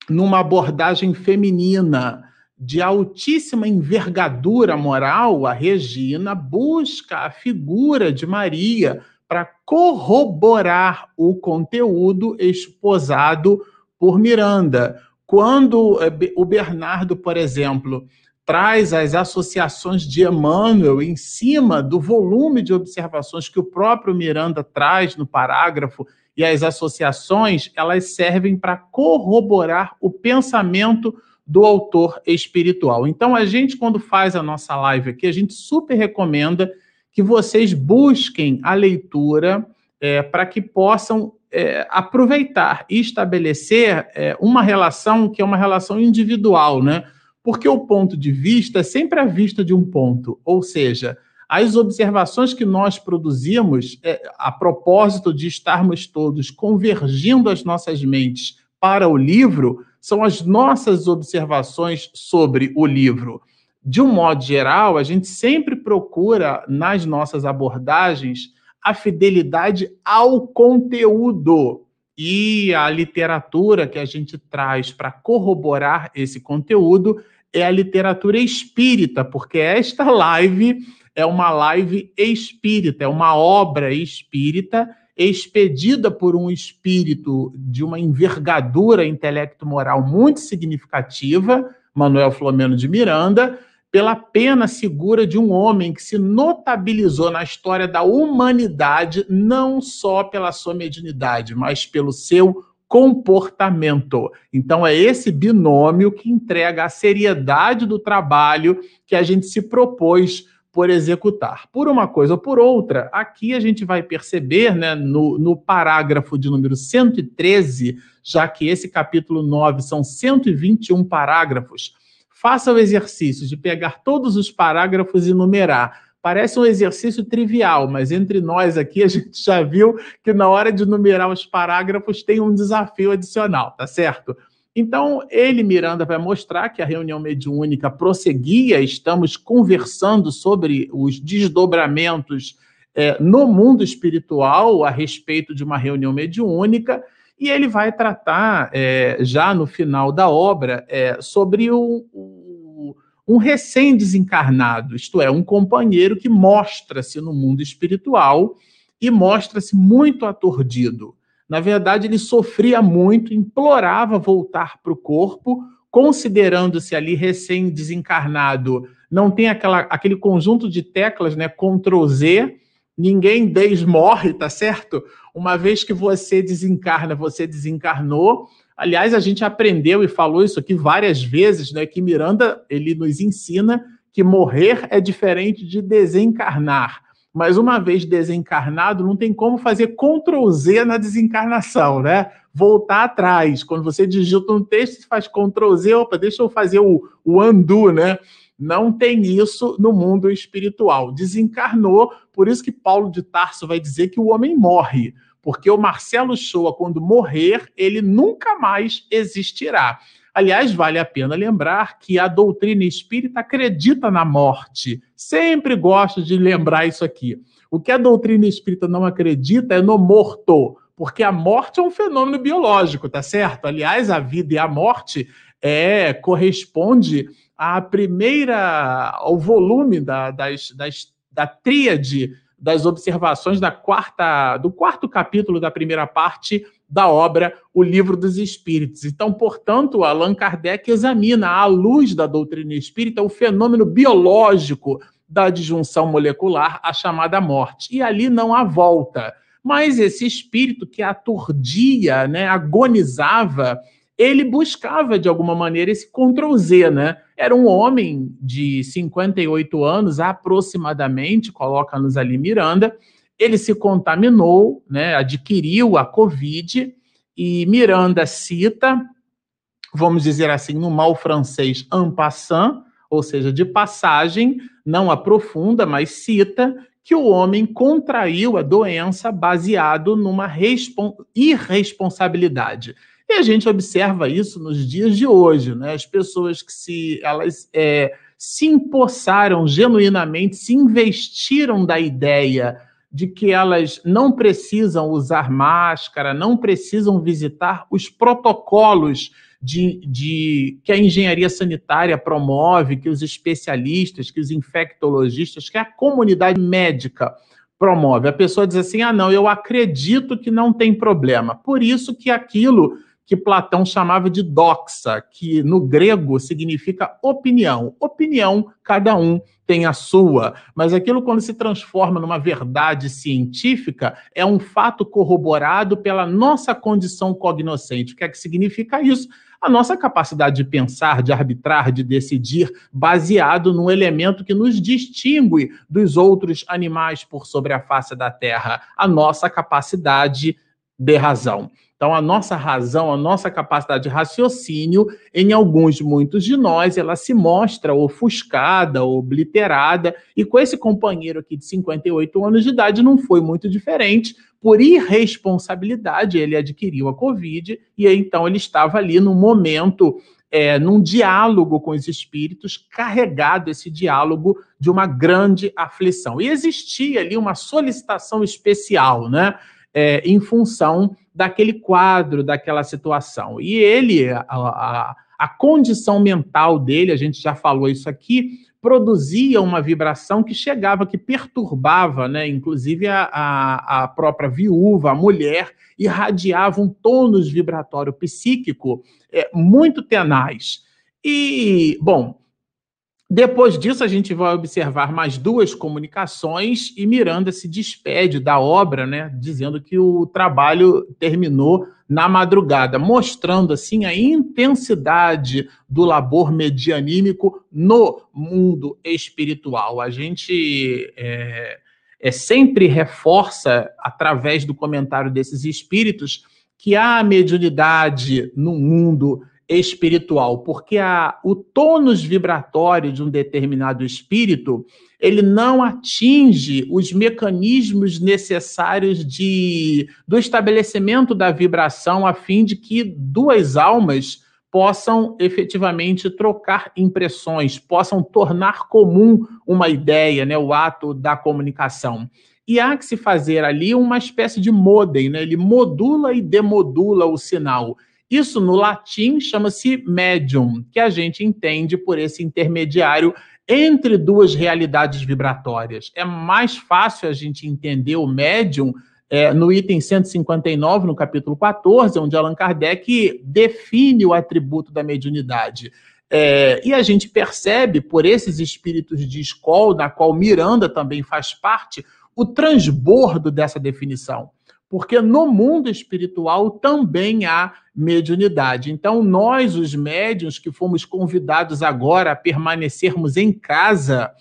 numa abordagem feminina, de altíssima envergadura moral, a Regina busca a figura de Maria para corroborar o conteúdo esposado por Miranda. Quando eh, o Bernardo, por exemplo, traz as associações de Emmanuel em cima do volume de observações que o próprio Miranda traz no parágrafo, e as associações, elas servem para corroborar o pensamento do autor espiritual. Então, a gente, quando faz a nossa live aqui, a gente super recomenda que vocês busquem a leitura é, para que possam é, aproveitar e estabelecer é, uma relação que é uma relação individual, né? Porque o ponto de vista é sempre a vista de um ponto, ou seja, as observações que nós produzimos, é, a propósito de estarmos todos convergindo as nossas mentes para o livro, são as nossas observações sobre o livro. De um modo geral, a gente sempre procura, nas nossas abordagens, a fidelidade ao conteúdo. E a literatura que a gente traz para corroborar esse conteúdo é a literatura espírita, porque esta live é uma live espírita, é uma obra espírita expedida por um espírito de uma envergadura intelecto-moral muito significativa, Manuel Flomeno de Miranda, pela pena segura de um homem que se notabilizou na história da humanidade não só pela sua mediunidade, mas pelo seu comportamento. Então é esse binômio que entrega a seriedade do trabalho que a gente se propôs por executar. Por uma coisa ou por outra, aqui a gente vai perceber, né, no, no parágrafo de número 113, já que esse capítulo 9 são 121 parágrafos, Faça o exercício de pegar todos os parágrafos e numerar. Parece um exercício trivial, mas entre nós aqui a gente já viu que na hora de numerar os parágrafos tem um desafio adicional, tá certo? Então, ele, Miranda, vai mostrar que a reunião mediúnica prosseguia, estamos conversando sobre os desdobramentos é, no mundo espiritual a respeito de uma reunião mediúnica, e ele vai tratar, é, já no final da obra, é, sobre o, o, um recém-desencarnado, isto é, um companheiro que mostra-se no mundo espiritual e mostra-se muito aturdido. Na verdade, ele sofria muito, implorava voltar para o corpo, considerando-se ali recém-desencarnado, não tem aquela, aquele conjunto de teclas, né, Ctrl Z, ninguém desmorre, tá certo? Uma vez que você desencarna, você desencarnou. Aliás, a gente aprendeu e falou isso aqui várias vezes, né? Que Miranda ele nos ensina que morrer é diferente de desencarnar. Mas uma vez desencarnado, não tem como fazer Ctrl Z na desencarnação, né? Voltar atrás. Quando você digita um texto, faz Ctrl Z, opa, deixa eu fazer o, o undo, né? Não tem isso no mundo espiritual. Desencarnou, por isso que Paulo de Tarso vai dizer que o homem morre, porque o Marcelo Shoa, quando morrer, ele nunca mais existirá. Aliás, vale a pena lembrar que a doutrina espírita acredita na morte. Sempre gosto de lembrar isso aqui. O que a doutrina espírita não acredita é no morto, porque a morte é um fenômeno biológico, tá certo? Aliás, a vida e a morte é corresponde a primeira, o volume da, das, das, da tríade das observações da quarta, do quarto capítulo da primeira parte da obra O Livro dos Espíritos. Então, portanto, Allan Kardec examina, à luz da doutrina espírita, o fenômeno biológico da disjunção molecular, a chamada morte. E ali não há volta. Mas esse espírito que aturdia, né, agonizava, ele buscava, de alguma maneira, esse Ctrl Z, né? Era um homem de 58 anos, aproximadamente, coloca-nos ali Miranda. Ele se contaminou, né? adquiriu a Covid, e Miranda cita, vamos dizer assim, no mal francês, en passant, ou seja, de passagem, não aprofunda, mas cita que o homem contraiu a doença baseado numa irresponsabilidade. E a gente observa isso nos dias de hoje, né? As pessoas que se elas é, se empossaram genuinamente, se investiram da ideia de que elas não precisam usar máscara, não precisam visitar os protocolos de, de, que a engenharia sanitária promove, que os especialistas, que os infectologistas, que a comunidade médica promove. A pessoa diz assim: ah, não, eu acredito que não tem problema. Por isso que aquilo que Platão chamava de doxa, que no grego significa opinião. Opinião, cada um tem a sua, mas aquilo quando se transforma numa verdade científica é um fato corroborado pela nossa condição cognoscente. O que é que significa isso? A nossa capacidade de pensar, de arbitrar, de decidir, baseado num elemento que nos distingue dos outros animais por sobre a face da Terra, a nossa capacidade de razão. Então, a nossa razão, a nossa capacidade de raciocínio, em alguns, muitos de nós, ela se mostra ofuscada, obliterada, e com esse companheiro aqui de 58 anos de idade não foi muito diferente. Por irresponsabilidade, ele adquiriu a Covid e então ele estava ali no momento é, num diálogo com os espíritos, carregado esse diálogo de uma grande aflição. E existia ali uma solicitação especial, né? É, em função daquele quadro, daquela situação. E ele, a, a, a condição mental dele, a gente já falou isso aqui, produzia uma vibração que chegava, que perturbava, né? Inclusive a, a, a própria viúva, a mulher, irradiava um tônus vibratório psíquico é, muito tenaz. E, bom, depois disso, a gente vai observar mais duas comunicações e Miranda se despede da obra, né, dizendo que o trabalho terminou na madrugada, mostrando assim a intensidade do labor medianímico no mundo espiritual. A gente é, é sempre reforça, através do comentário desses espíritos, que há mediunidade no mundo espiritual, porque a, o tônus vibratório de um determinado espírito ele não atinge os mecanismos necessários de, do estabelecimento da vibração a fim de que duas almas possam efetivamente trocar impressões, possam tornar comum uma ideia, né, o ato da comunicação. E há que se fazer ali uma espécie de modem, né? ele modula e demodula o sinal. Isso no latim chama-se medium, que a gente entende por esse intermediário entre duas realidades vibratórias. É mais fácil a gente entender o médium é, no item 159, no capítulo 14, onde Allan Kardec define o atributo da mediunidade. É, e a gente percebe, por esses espíritos de escola, da qual Miranda também faz parte, o transbordo dessa definição porque no mundo espiritual também há mediunidade. Então, nós, os médiuns que fomos convidados agora a permanecermos em casa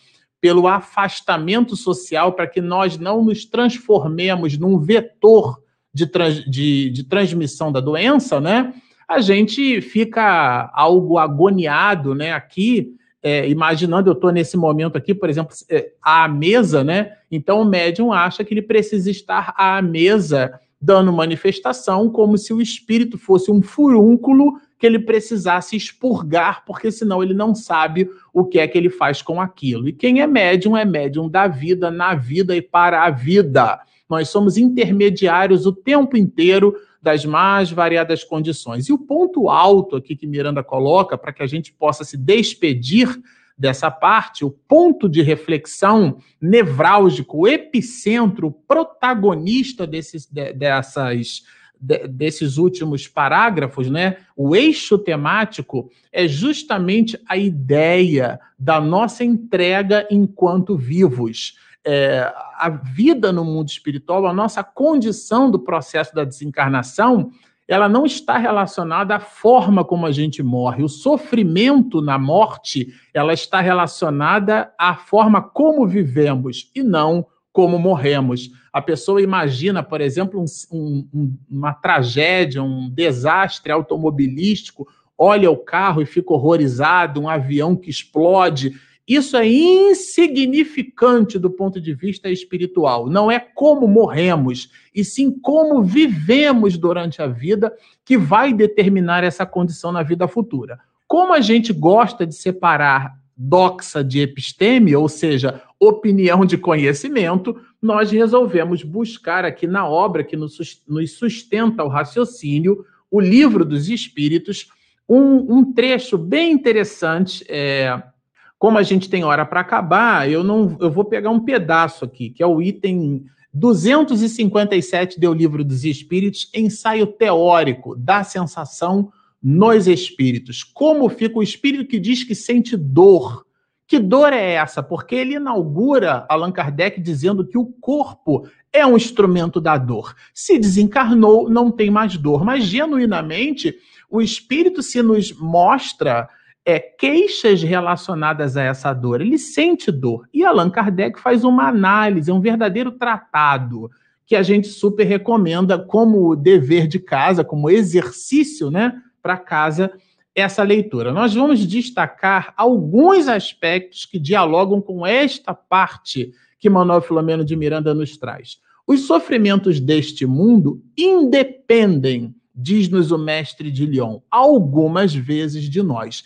pelo afastamento social, para que nós não nos transformemos num vetor de, trans, de, de transmissão da doença, né? A gente fica algo agoniado, né? Aqui, é, imaginando, eu estou nesse momento aqui, por exemplo, é, à mesa, né? Então o médium acha que ele precisa estar à mesa dando manifestação, como se o espírito fosse um furúnculo que ele precisasse expurgar, porque senão ele não sabe o que é que ele faz com aquilo. E quem é médium é médium da vida, na vida e para a vida. Nós somos intermediários o tempo inteiro das mais variadas condições. E o ponto alto aqui que Miranda coloca, para que a gente possa se despedir dessa parte, o ponto de reflexão nevrálgico, o epicentro, protagonista desses, dessas, desses últimos parágrafos, né? o eixo temático, é justamente a ideia da nossa entrega enquanto vivos é, a vida no mundo espiritual, a nossa condição do processo da desencarnação, ela não está relacionada à forma como a gente morre. O sofrimento na morte, ela está relacionada à forma como vivemos e não como morremos. A pessoa imagina, por exemplo, um, um, uma tragédia, um desastre automobilístico, olha o carro e fica horrorizado, um avião que explode isso é insignificante do ponto de vista espiritual. Não é como morremos, e sim como vivemos durante a vida que vai determinar essa condição na vida futura. Como a gente gosta de separar doxa de episteme, ou seja, opinião de conhecimento, nós resolvemos buscar aqui na obra que nos sustenta o raciocínio, o livro dos Espíritos, um, um trecho bem interessante. É, como a gente tem hora para acabar, eu não, eu vou pegar um pedaço aqui, que é o item 257 do Livro dos Espíritos, ensaio teórico da sensação nos espíritos. Como fica o espírito que diz que sente dor? Que dor é essa? Porque ele inaugura Allan Kardec dizendo que o corpo é um instrumento da dor. Se desencarnou, não tem mais dor. Mas, genuinamente, o espírito se nos mostra é, queixas relacionadas a essa dor. Ele sente dor. E Allan Kardec faz uma análise, é um verdadeiro tratado que a gente super recomenda como dever de casa, como exercício, né, para casa essa leitura. Nós vamos destacar alguns aspectos que dialogam com esta parte que Manuel Filomeno de Miranda nos traz. Os sofrimentos deste mundo independem, diz-nos o mestre de Lyon, algumas vezes de nós.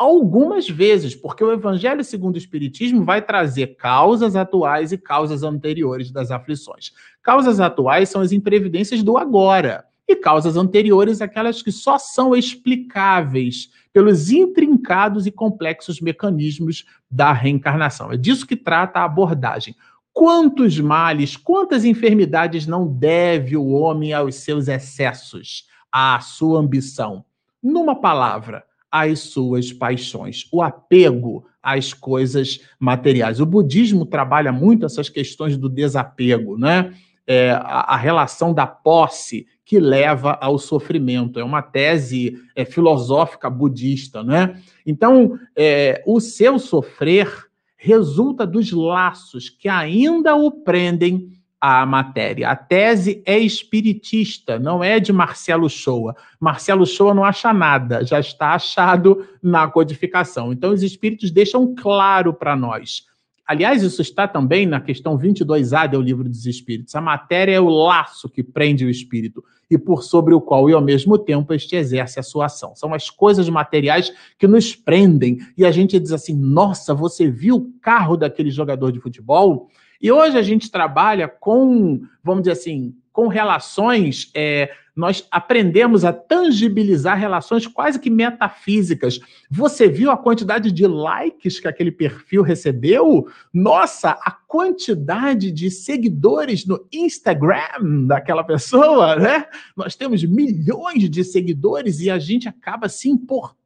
Algumas vezes, porque o Evangelho segundo o Espiritismo vai trazer causas atuais e causas anteriores das aflições. Causas atuais são as imprevidências do agora e causas anteriores, aquelas que só são explicáveis pelos intrincados e complexos mecanismos da reencarnação. É disso que trata a abordagem. Quantos males, quantas enfermidades não deve o homem aos seus excessos, à sua ambição? Numa palavra, às suas paixões, o apego às coisas materiais. O budismo trabalha muito essas questões do desapego, né? É, a, a, relação da posse que leva ao sofrimento. É uma tese é, filosófica budista, né? Então, é, o seu sofrer resulta dos laços que ainda o prendem à matéria. A tese é espiritista, não é de Marcelo Shoa. Marcelo Shoa não acha nada, já está achado na codificação. Então, os espíritos deixam claro para nós Aliás, isso está também na questão 22A do Livro dos Espíritos. A matéria é o laço que prende o espírito e por sobre o qual, e ao mesmo tempo, este exerce a sua ação. São as coisas materiais que nos prendem e a gente diz assim: nossa, você viu o carro daquele jogador de futebol? E hoje a gente trabalha com, vamos dizer assim, com relações, é, nós aprendemos a tangibilizar relações quase que metafísicas. Você viu a quantidade de likes que aquele perfil recebeu? Nossa, a quantidade de seguidores no Instagram daquela pessoa, né? Nós temos milhões de seguidores e a gente acaba se importando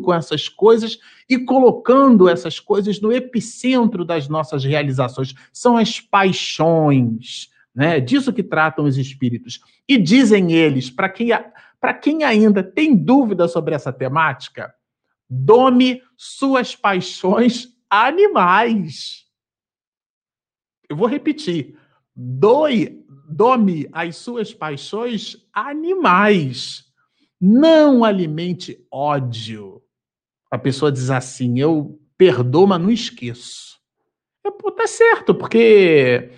com essas coisas e colocando essas coisas no epicentro das nossas realizações. São as paixões né? Disso que tratam os espíritos. E dizem eles, para quem, quem ainda tem dúvida sobre essa temática, dome suas paixões animais. Eu vou repetir. Doe, dome as suas paixões animais. Não alimente ódio. A pessoa diz assim: eu perdoo, mas não esqueço. É, pô, tá certo, porque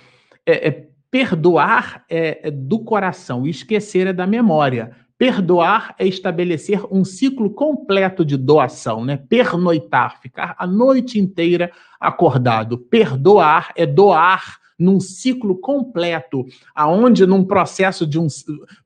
é, é, Perdoar é, é do coração, esquecer é da memória. Perdoar é estabelecer um ciclo completo de doação, né? Pernoitar, ficar a noite inteira acordado. Perdoar é doar num ciclo completo, aonde num processo de um,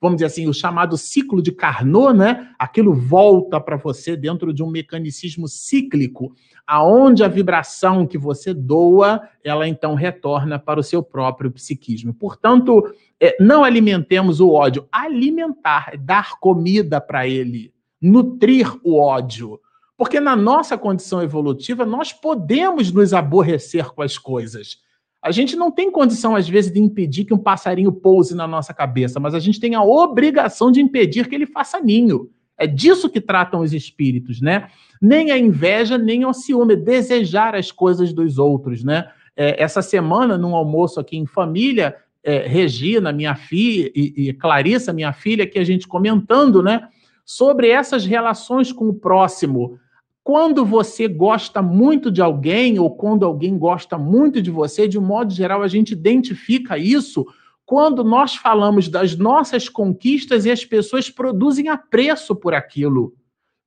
vamos dizer assim, o chamado ciclo de Carnot, né? Aquilo volta para você dentro de um mecanicismo cíclico, aonde a vibração que você doa, ela então retorna para o seu próprio psiquismo. Portanto, é, não alimentemos o ódio, alimentar, dar comida para ele, nutrir o ódio. Porque na nossa condição evolutiva, nós podemos nos aborrecer com as coisas. A gente não tem condição, às vezes, de impedir que um passarinho pouse na nossa cabeça, mas a gente tem a obrigação de impedir que ele faça ninho. É disso que tratam os espíritos, né? Nem a inveja, nem o ciúme, desejar as coisas dos outros, né? É, essa semana, num almoço aqui em família, é, Regina, minha filha, e, e Clarissa, minha filha, que a gente comentando, né? Sobre essas relações com o próximo quando você gosta muito de alguém ou quando alguém gosta muito de você, de um modo geral, a gente identifica isso quando nós falamos das nossas conquistas e as pessoas produzem apreço por aquilo.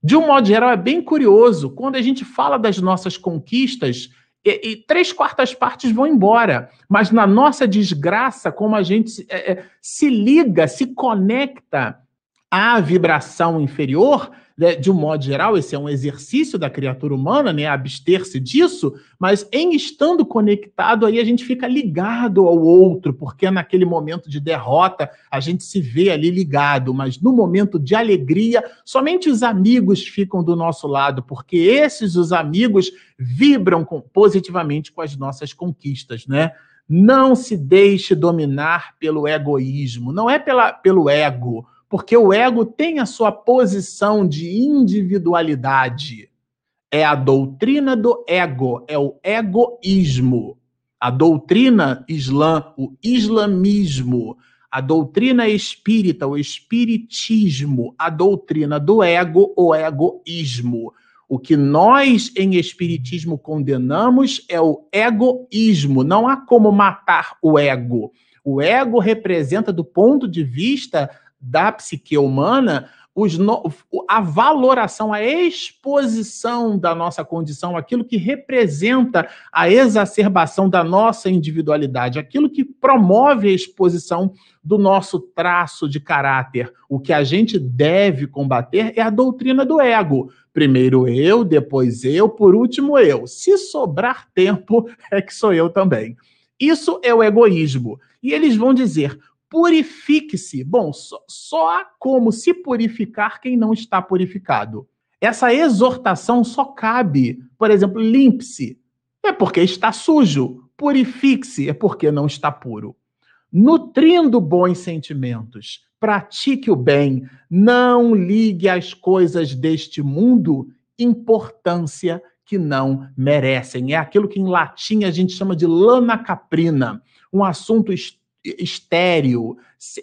De um modo geral, é bem curioso. Quando a gente fala das nossas conquistas, e, e três quartas partes vão embora. Mas na nossa desgraça, como a gente é, é se liga, se conecta à vibração inferior, de um modo geral, esse é um exercício da criatura humana, né, abster-se disso, mas em estando conectado, aí a gente fica ligado ao outro, porque naquele momento de derrota a gente se vê ali ligado, mas no momento de alegria, somente os amigos ficam do nosso lado, porque esses, os amigos, vibram com, positivamente com as nossas conquistas, né? Não se deixe dominar pelo egoísmo, não é pela, pelo ego, porque o ego tem a sua posição de individualidade. É a doutrina do ego, é o egoísmo. A doutrina islã, o islamismo, a doutrina espírita, o espiritismo, a doutrina do ego, o egoísmo. O que nós em espiritismo condenamos é o egoísmo. Não há como matar o ego. O ego representa, do ponto de vista da psique humana, no, a valoração, a exposição da nossa condição, aquilo que representa a exacerbação da nossa individualidade, aquilo que promove a exposição do nosso traço de caráter. O que a gente deve combater é a doutrina do ego. Primeiro eu, depois eu, por último eu. Se sobrar tempo, [laughs] é que sou eu também. Isso é o egoísmo. E eles vão dizer: purifique-se. Bom, só, só há como se purificar quem não está purificado. Essa exortação só cabe, por exemplo, limpe-se, é porque está sujo. Purifique-se, é porque não está puro. Nutrindo bons sentimentos, pratique o bem, não ligue às coisas deste mundo importância que não merecem. É aquilo que em latim a gente chama de lana caprina, um assunto estéreo,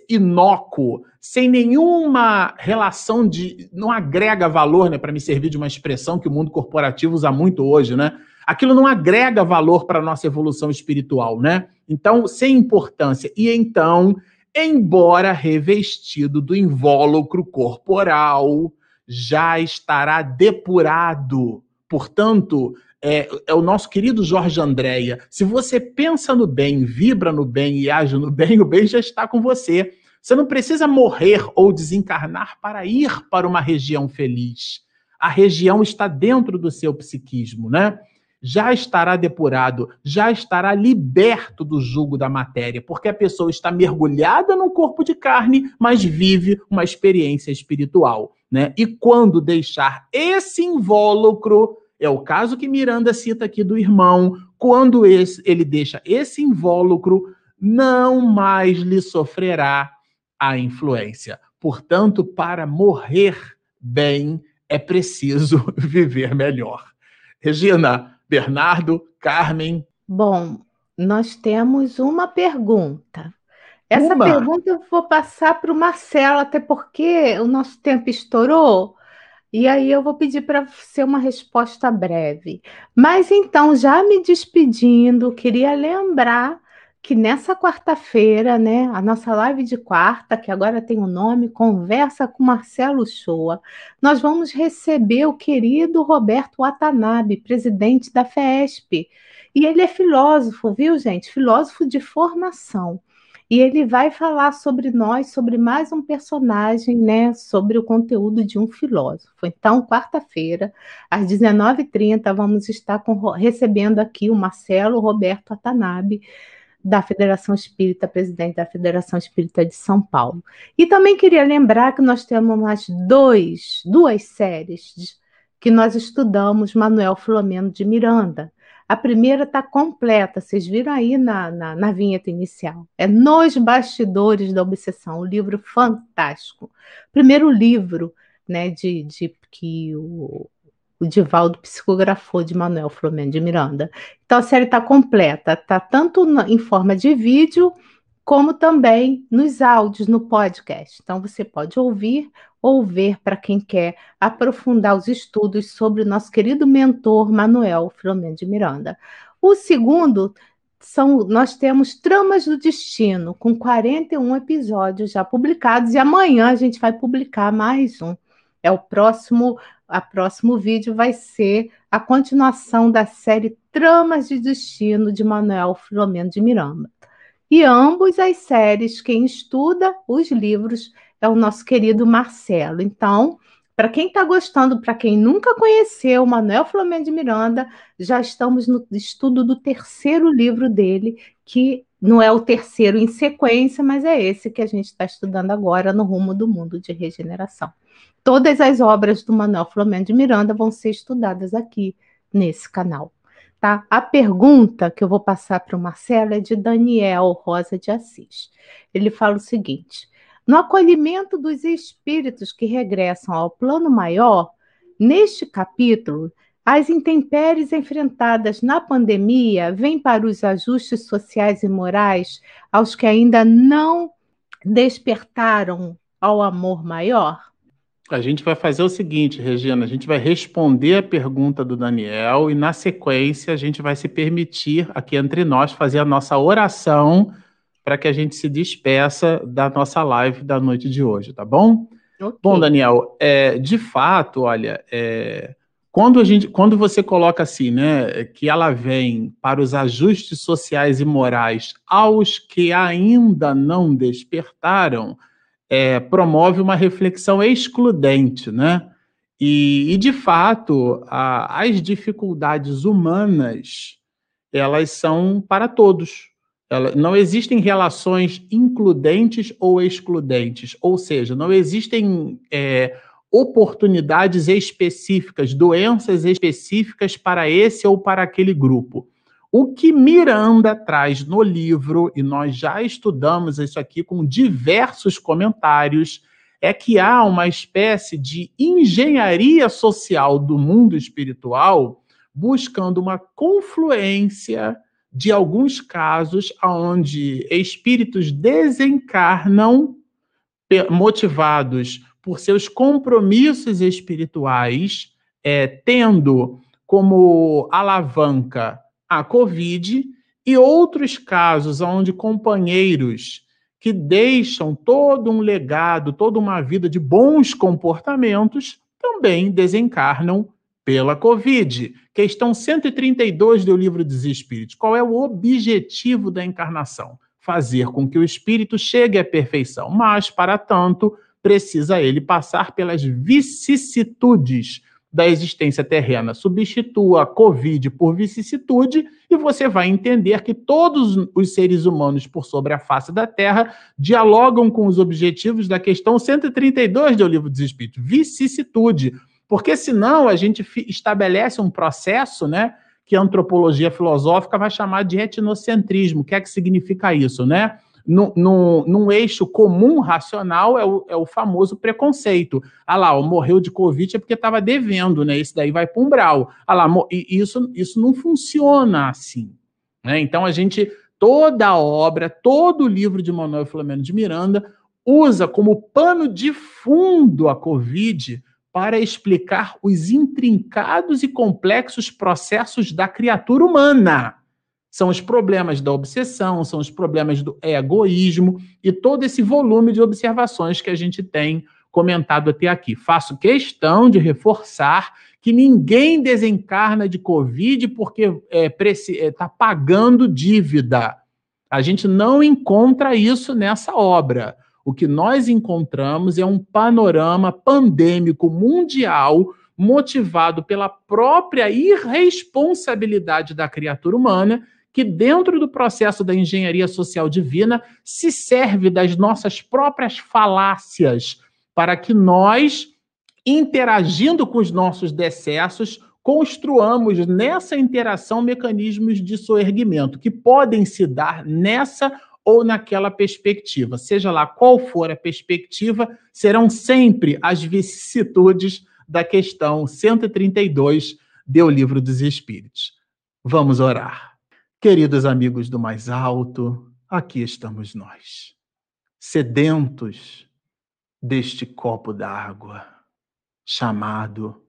inócuo, sem nenhuma relação de. não agrega valor, né? Para me servir de uma expressão que o mundo corporativo usa muito hoje, né? Aquilo não agrega valor para a nossa evolução espiritual, né? Então, sem importância. E então, embora revestido do invólucro corporal, já estará depurado. Portanto, é, é, o nosso querido Jorge Andréia. Se você pensa no bem, vibra no bem e age no bem, o bem já está com você. Você não precisa morrer ou desencarnar para ir para uma região feliz. A região está dentro do seu psiquismo, né? Já estará depurado, já estará liberto do jugo da matéria, porque a pessoa está mergulhada num corpo de carne, mas vive uma experiência espiritual, né? E quando deixar esse invólucro é o caso que Miranda cita aqui do irmão, quando esse, ele deixa esse invólucro, não mais lhe sofrerá a influência. Portanto, para morrer bem, é preciso [laughs] viver melhor. Regina, Bernardo, Carmen. Bom, nós temos uma pergunta. Essa uma? pergunta eu vou passar para o Marcelo, até porque o nosso tempo estourou. E aí eu vou pedir para ser uma resposta breve. Mas então, já me despedindo, queria lembrar que nessa quarta-feira, né, a nossa live de quarta, que agora tem o um nome Conversa com Marcelo Shoa, nós vamos receber o querido Roberto Watanabe, presidente da FESP. E ele é filósofo, viu, gente? Filósofo de formação. E ele vai falar sobre nós, sobre mais um personagem, né? Sobre o conteúdo de um filósofo. Então, quarta-feira, às 19h30, vamos estar com, recebendo aqui o Marcelo Roberto Atanabe, da Federação Espírita, presidente da Federação Espírita de São Paulo. E também queria lembrar que nós temos mais dois, duas séries que nós estudamos Manuel Filomeno de Miranda. A primeira está completa, vocês viram aí na, na, na, vinheta inicial. É Nos Bastidores da Obsessão, um livro fantástico. Primeiro livro né, de, de que o, o Divaldo psicografou de Manuel Flamengo de Miranda. Então a série está completa, está tanto na, em forma de vídeo como também nos áudios no podcast. Então você pode ouvir ou ver para quem quer aprofundar os estudos sobre o nosso querido mentor Manuel Filomeno de Miranda. O segundo são nós temos Tramas do Destino, com 41 episódios já publicados, e amanhã a gente vai publicar mais um. É o próximo, a próximo vídeo vai ser a continuação da série Tramas de Destino de Manuel Filomeno de Miranda. E ambos as séries, quem estuda os livros é o nosso querido Marcelo. Então, para quem está gostando, para quem nunca conheceu Manuel Flamengo de Miranda, já estamos no estudo do terceiro livro dele, que não é o terceiro em sequência, mas é esse que a gente está estudando agora no rumo do mundo de regeneração. Todas as obras do Manuel Flamengo de Miranda vão ser estudadas aqui nesse canal. Tá? A pergunta que eu vou passar para o Marcelo é de Daniel Rosa de Assis. Ele fala o seguinte: no acolhimento dos espíritos que regressam ao plano maior, neste capítulo, As intempéries enfrentadas na pandemia vêm para os ajustes sociais e morais aos que ainda não despertaram ao amor maior? A gente vai fazer o seguinte, Regina, a gente vai responder a pergunta do Daniel e, na sequência, a gente vai se permitir aqui entre nós fazer a nossa oração para que a gente se despeça da nossa live da noite de hoje, tá bom? Okay. Bom, Daniel, é, de fato, olha, é, quando, a gente, quando você coloca assim, né, que ela vem para os ajustes sociais e morais aos que ainda não despertaram, é, promove uma reflexão excludente, né? E, e de fato, a, as dificuldades humanas elas são para todos. Ela, não existem relações includentes ou excludentes, ou seja, não existem é, oportunidades específicas, doenças específicas para esse ou para aquele grupo. O que Miranda traz no livro, e nós já estudamos isso aqui com diversos comentários, é que há uma espécie de engenharia social do mundo espiritual buscando uma confluência de alguns casos onde espíritos desencarnam motivados por seus compromissos espirituais, é, tendo como alavanca a Covid e outros casos onde companheiros que deixam todo um legado, toda uma vida de bons comportamentos, também desencarnam pela Covid. Questão 132 do Livro dos Espíritos. Qual é o objetivo da encarnação? Fazer com que o espírito chegue à perfeição, mas, para tanto, precisa ele passar pelas vicissitudes da existência terrena. Substitua a Covid por vicissitude e você vai entender que todos os seres humanos por sobre a face da Terra dialogam com os objetivos da questão 132 do Livro dos Espíritos, vicissitude. Porque senão a gente estabelece um processo, né, que a antropologia filosófica vai chamar de etnocentrismo. O que é que significa isso, né? Num eixo comum racional é o, é o famoso preconceito. Ah lá, ó, morreu de Covid é porque estava devendo, né? Isso daí vai para umbral. Ah lá, isso, isso não funciona assim. Né? Então a gente, toda a obra, todo o livro de Manuel Flamengo de Miranda usa como pano de fundo a Covid para explicar os intrincados e complexos processos da criatura humana. São os problemas da obsessão, são os problemas do egoísmo e todo esse volume de observações que a gente tem comentado até aqui. Faço questão de reforçar que ninguém desencarna de Covid porque está é, é, tá pagando dívida. A gente não encontra isso nessa obra. O que nós encontramos é um panorama pandêmico mundial motivado pela própria irresponsabilidade da criatura humana que, dentro do processo da engenharia social divina, se serve das nossas próprias falácias para que nós, interagindo com os nossos decessos, construamos nessa interação mecanismos de soerguimento que podem se dar nessa ou naquela perspectiva. Seja lá qual for a perspectiva, serão sempre as vicissitudes da questão 132 do Livro dos Espíritos. Vamos orar. Queridos amigos do mais alto, aqui estamos nós, sedentos deste copo d'água chamado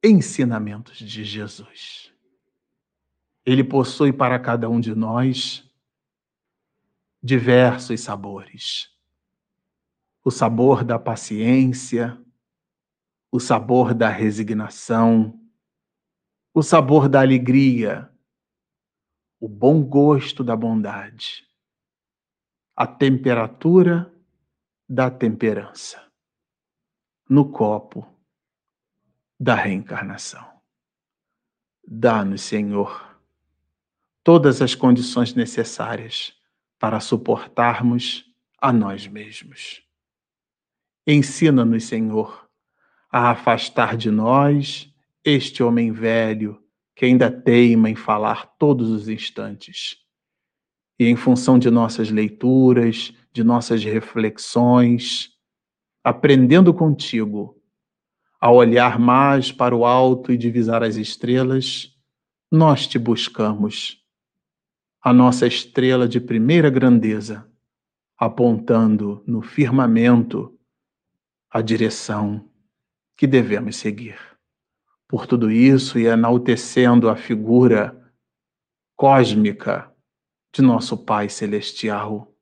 Ensinamentos de Jesus. Ele possui para cada um de nós diversos sabores. O sabor da paciência, o sabor da resignação, o sabor da alegria o bom gosto da bondade, a temperatura da temperança, no copo da reencarnação. Dá-nos, Senhor, todas as condições necessárias para suportarmos a nós mesmos. Ensina-nos, Senhor, a afastar de nós este homem velho que ainda teima em falar todos os instantes. E em função de nossas leituras, de nossas reflexões, aprendendo contigo, a olhar mais para o alto e divisar as estrelas, nós te buscamos, a nossa estrela de primeira grandeza, apontando no firmamento a direção que devemos seguir. Por tudo isso e enaltecendo a figura cósmica de nosso Pai Celestial,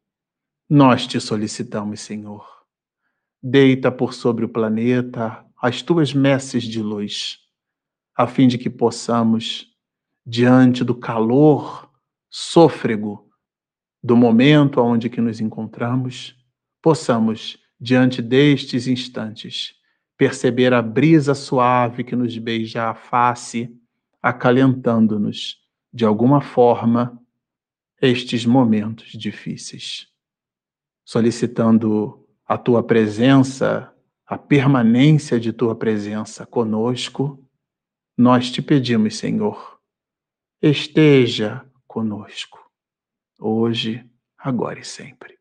nós te solicitamos, Senhor. Deita por sobre o planeta as tuas messes de luz, a fim de que possamos, diante do calor sôfrego do momento onde que nos encontramos, possamos, diante destes instantes, perceber a brisa suave que nos beija a face, acalentando-nos, de alguma forma, estes momentos difíceis. Solicitando a tua presença a permanência de tua presença conosco, nós te pedimos, Senhor, esteja conosco, hoje, agora e sempre.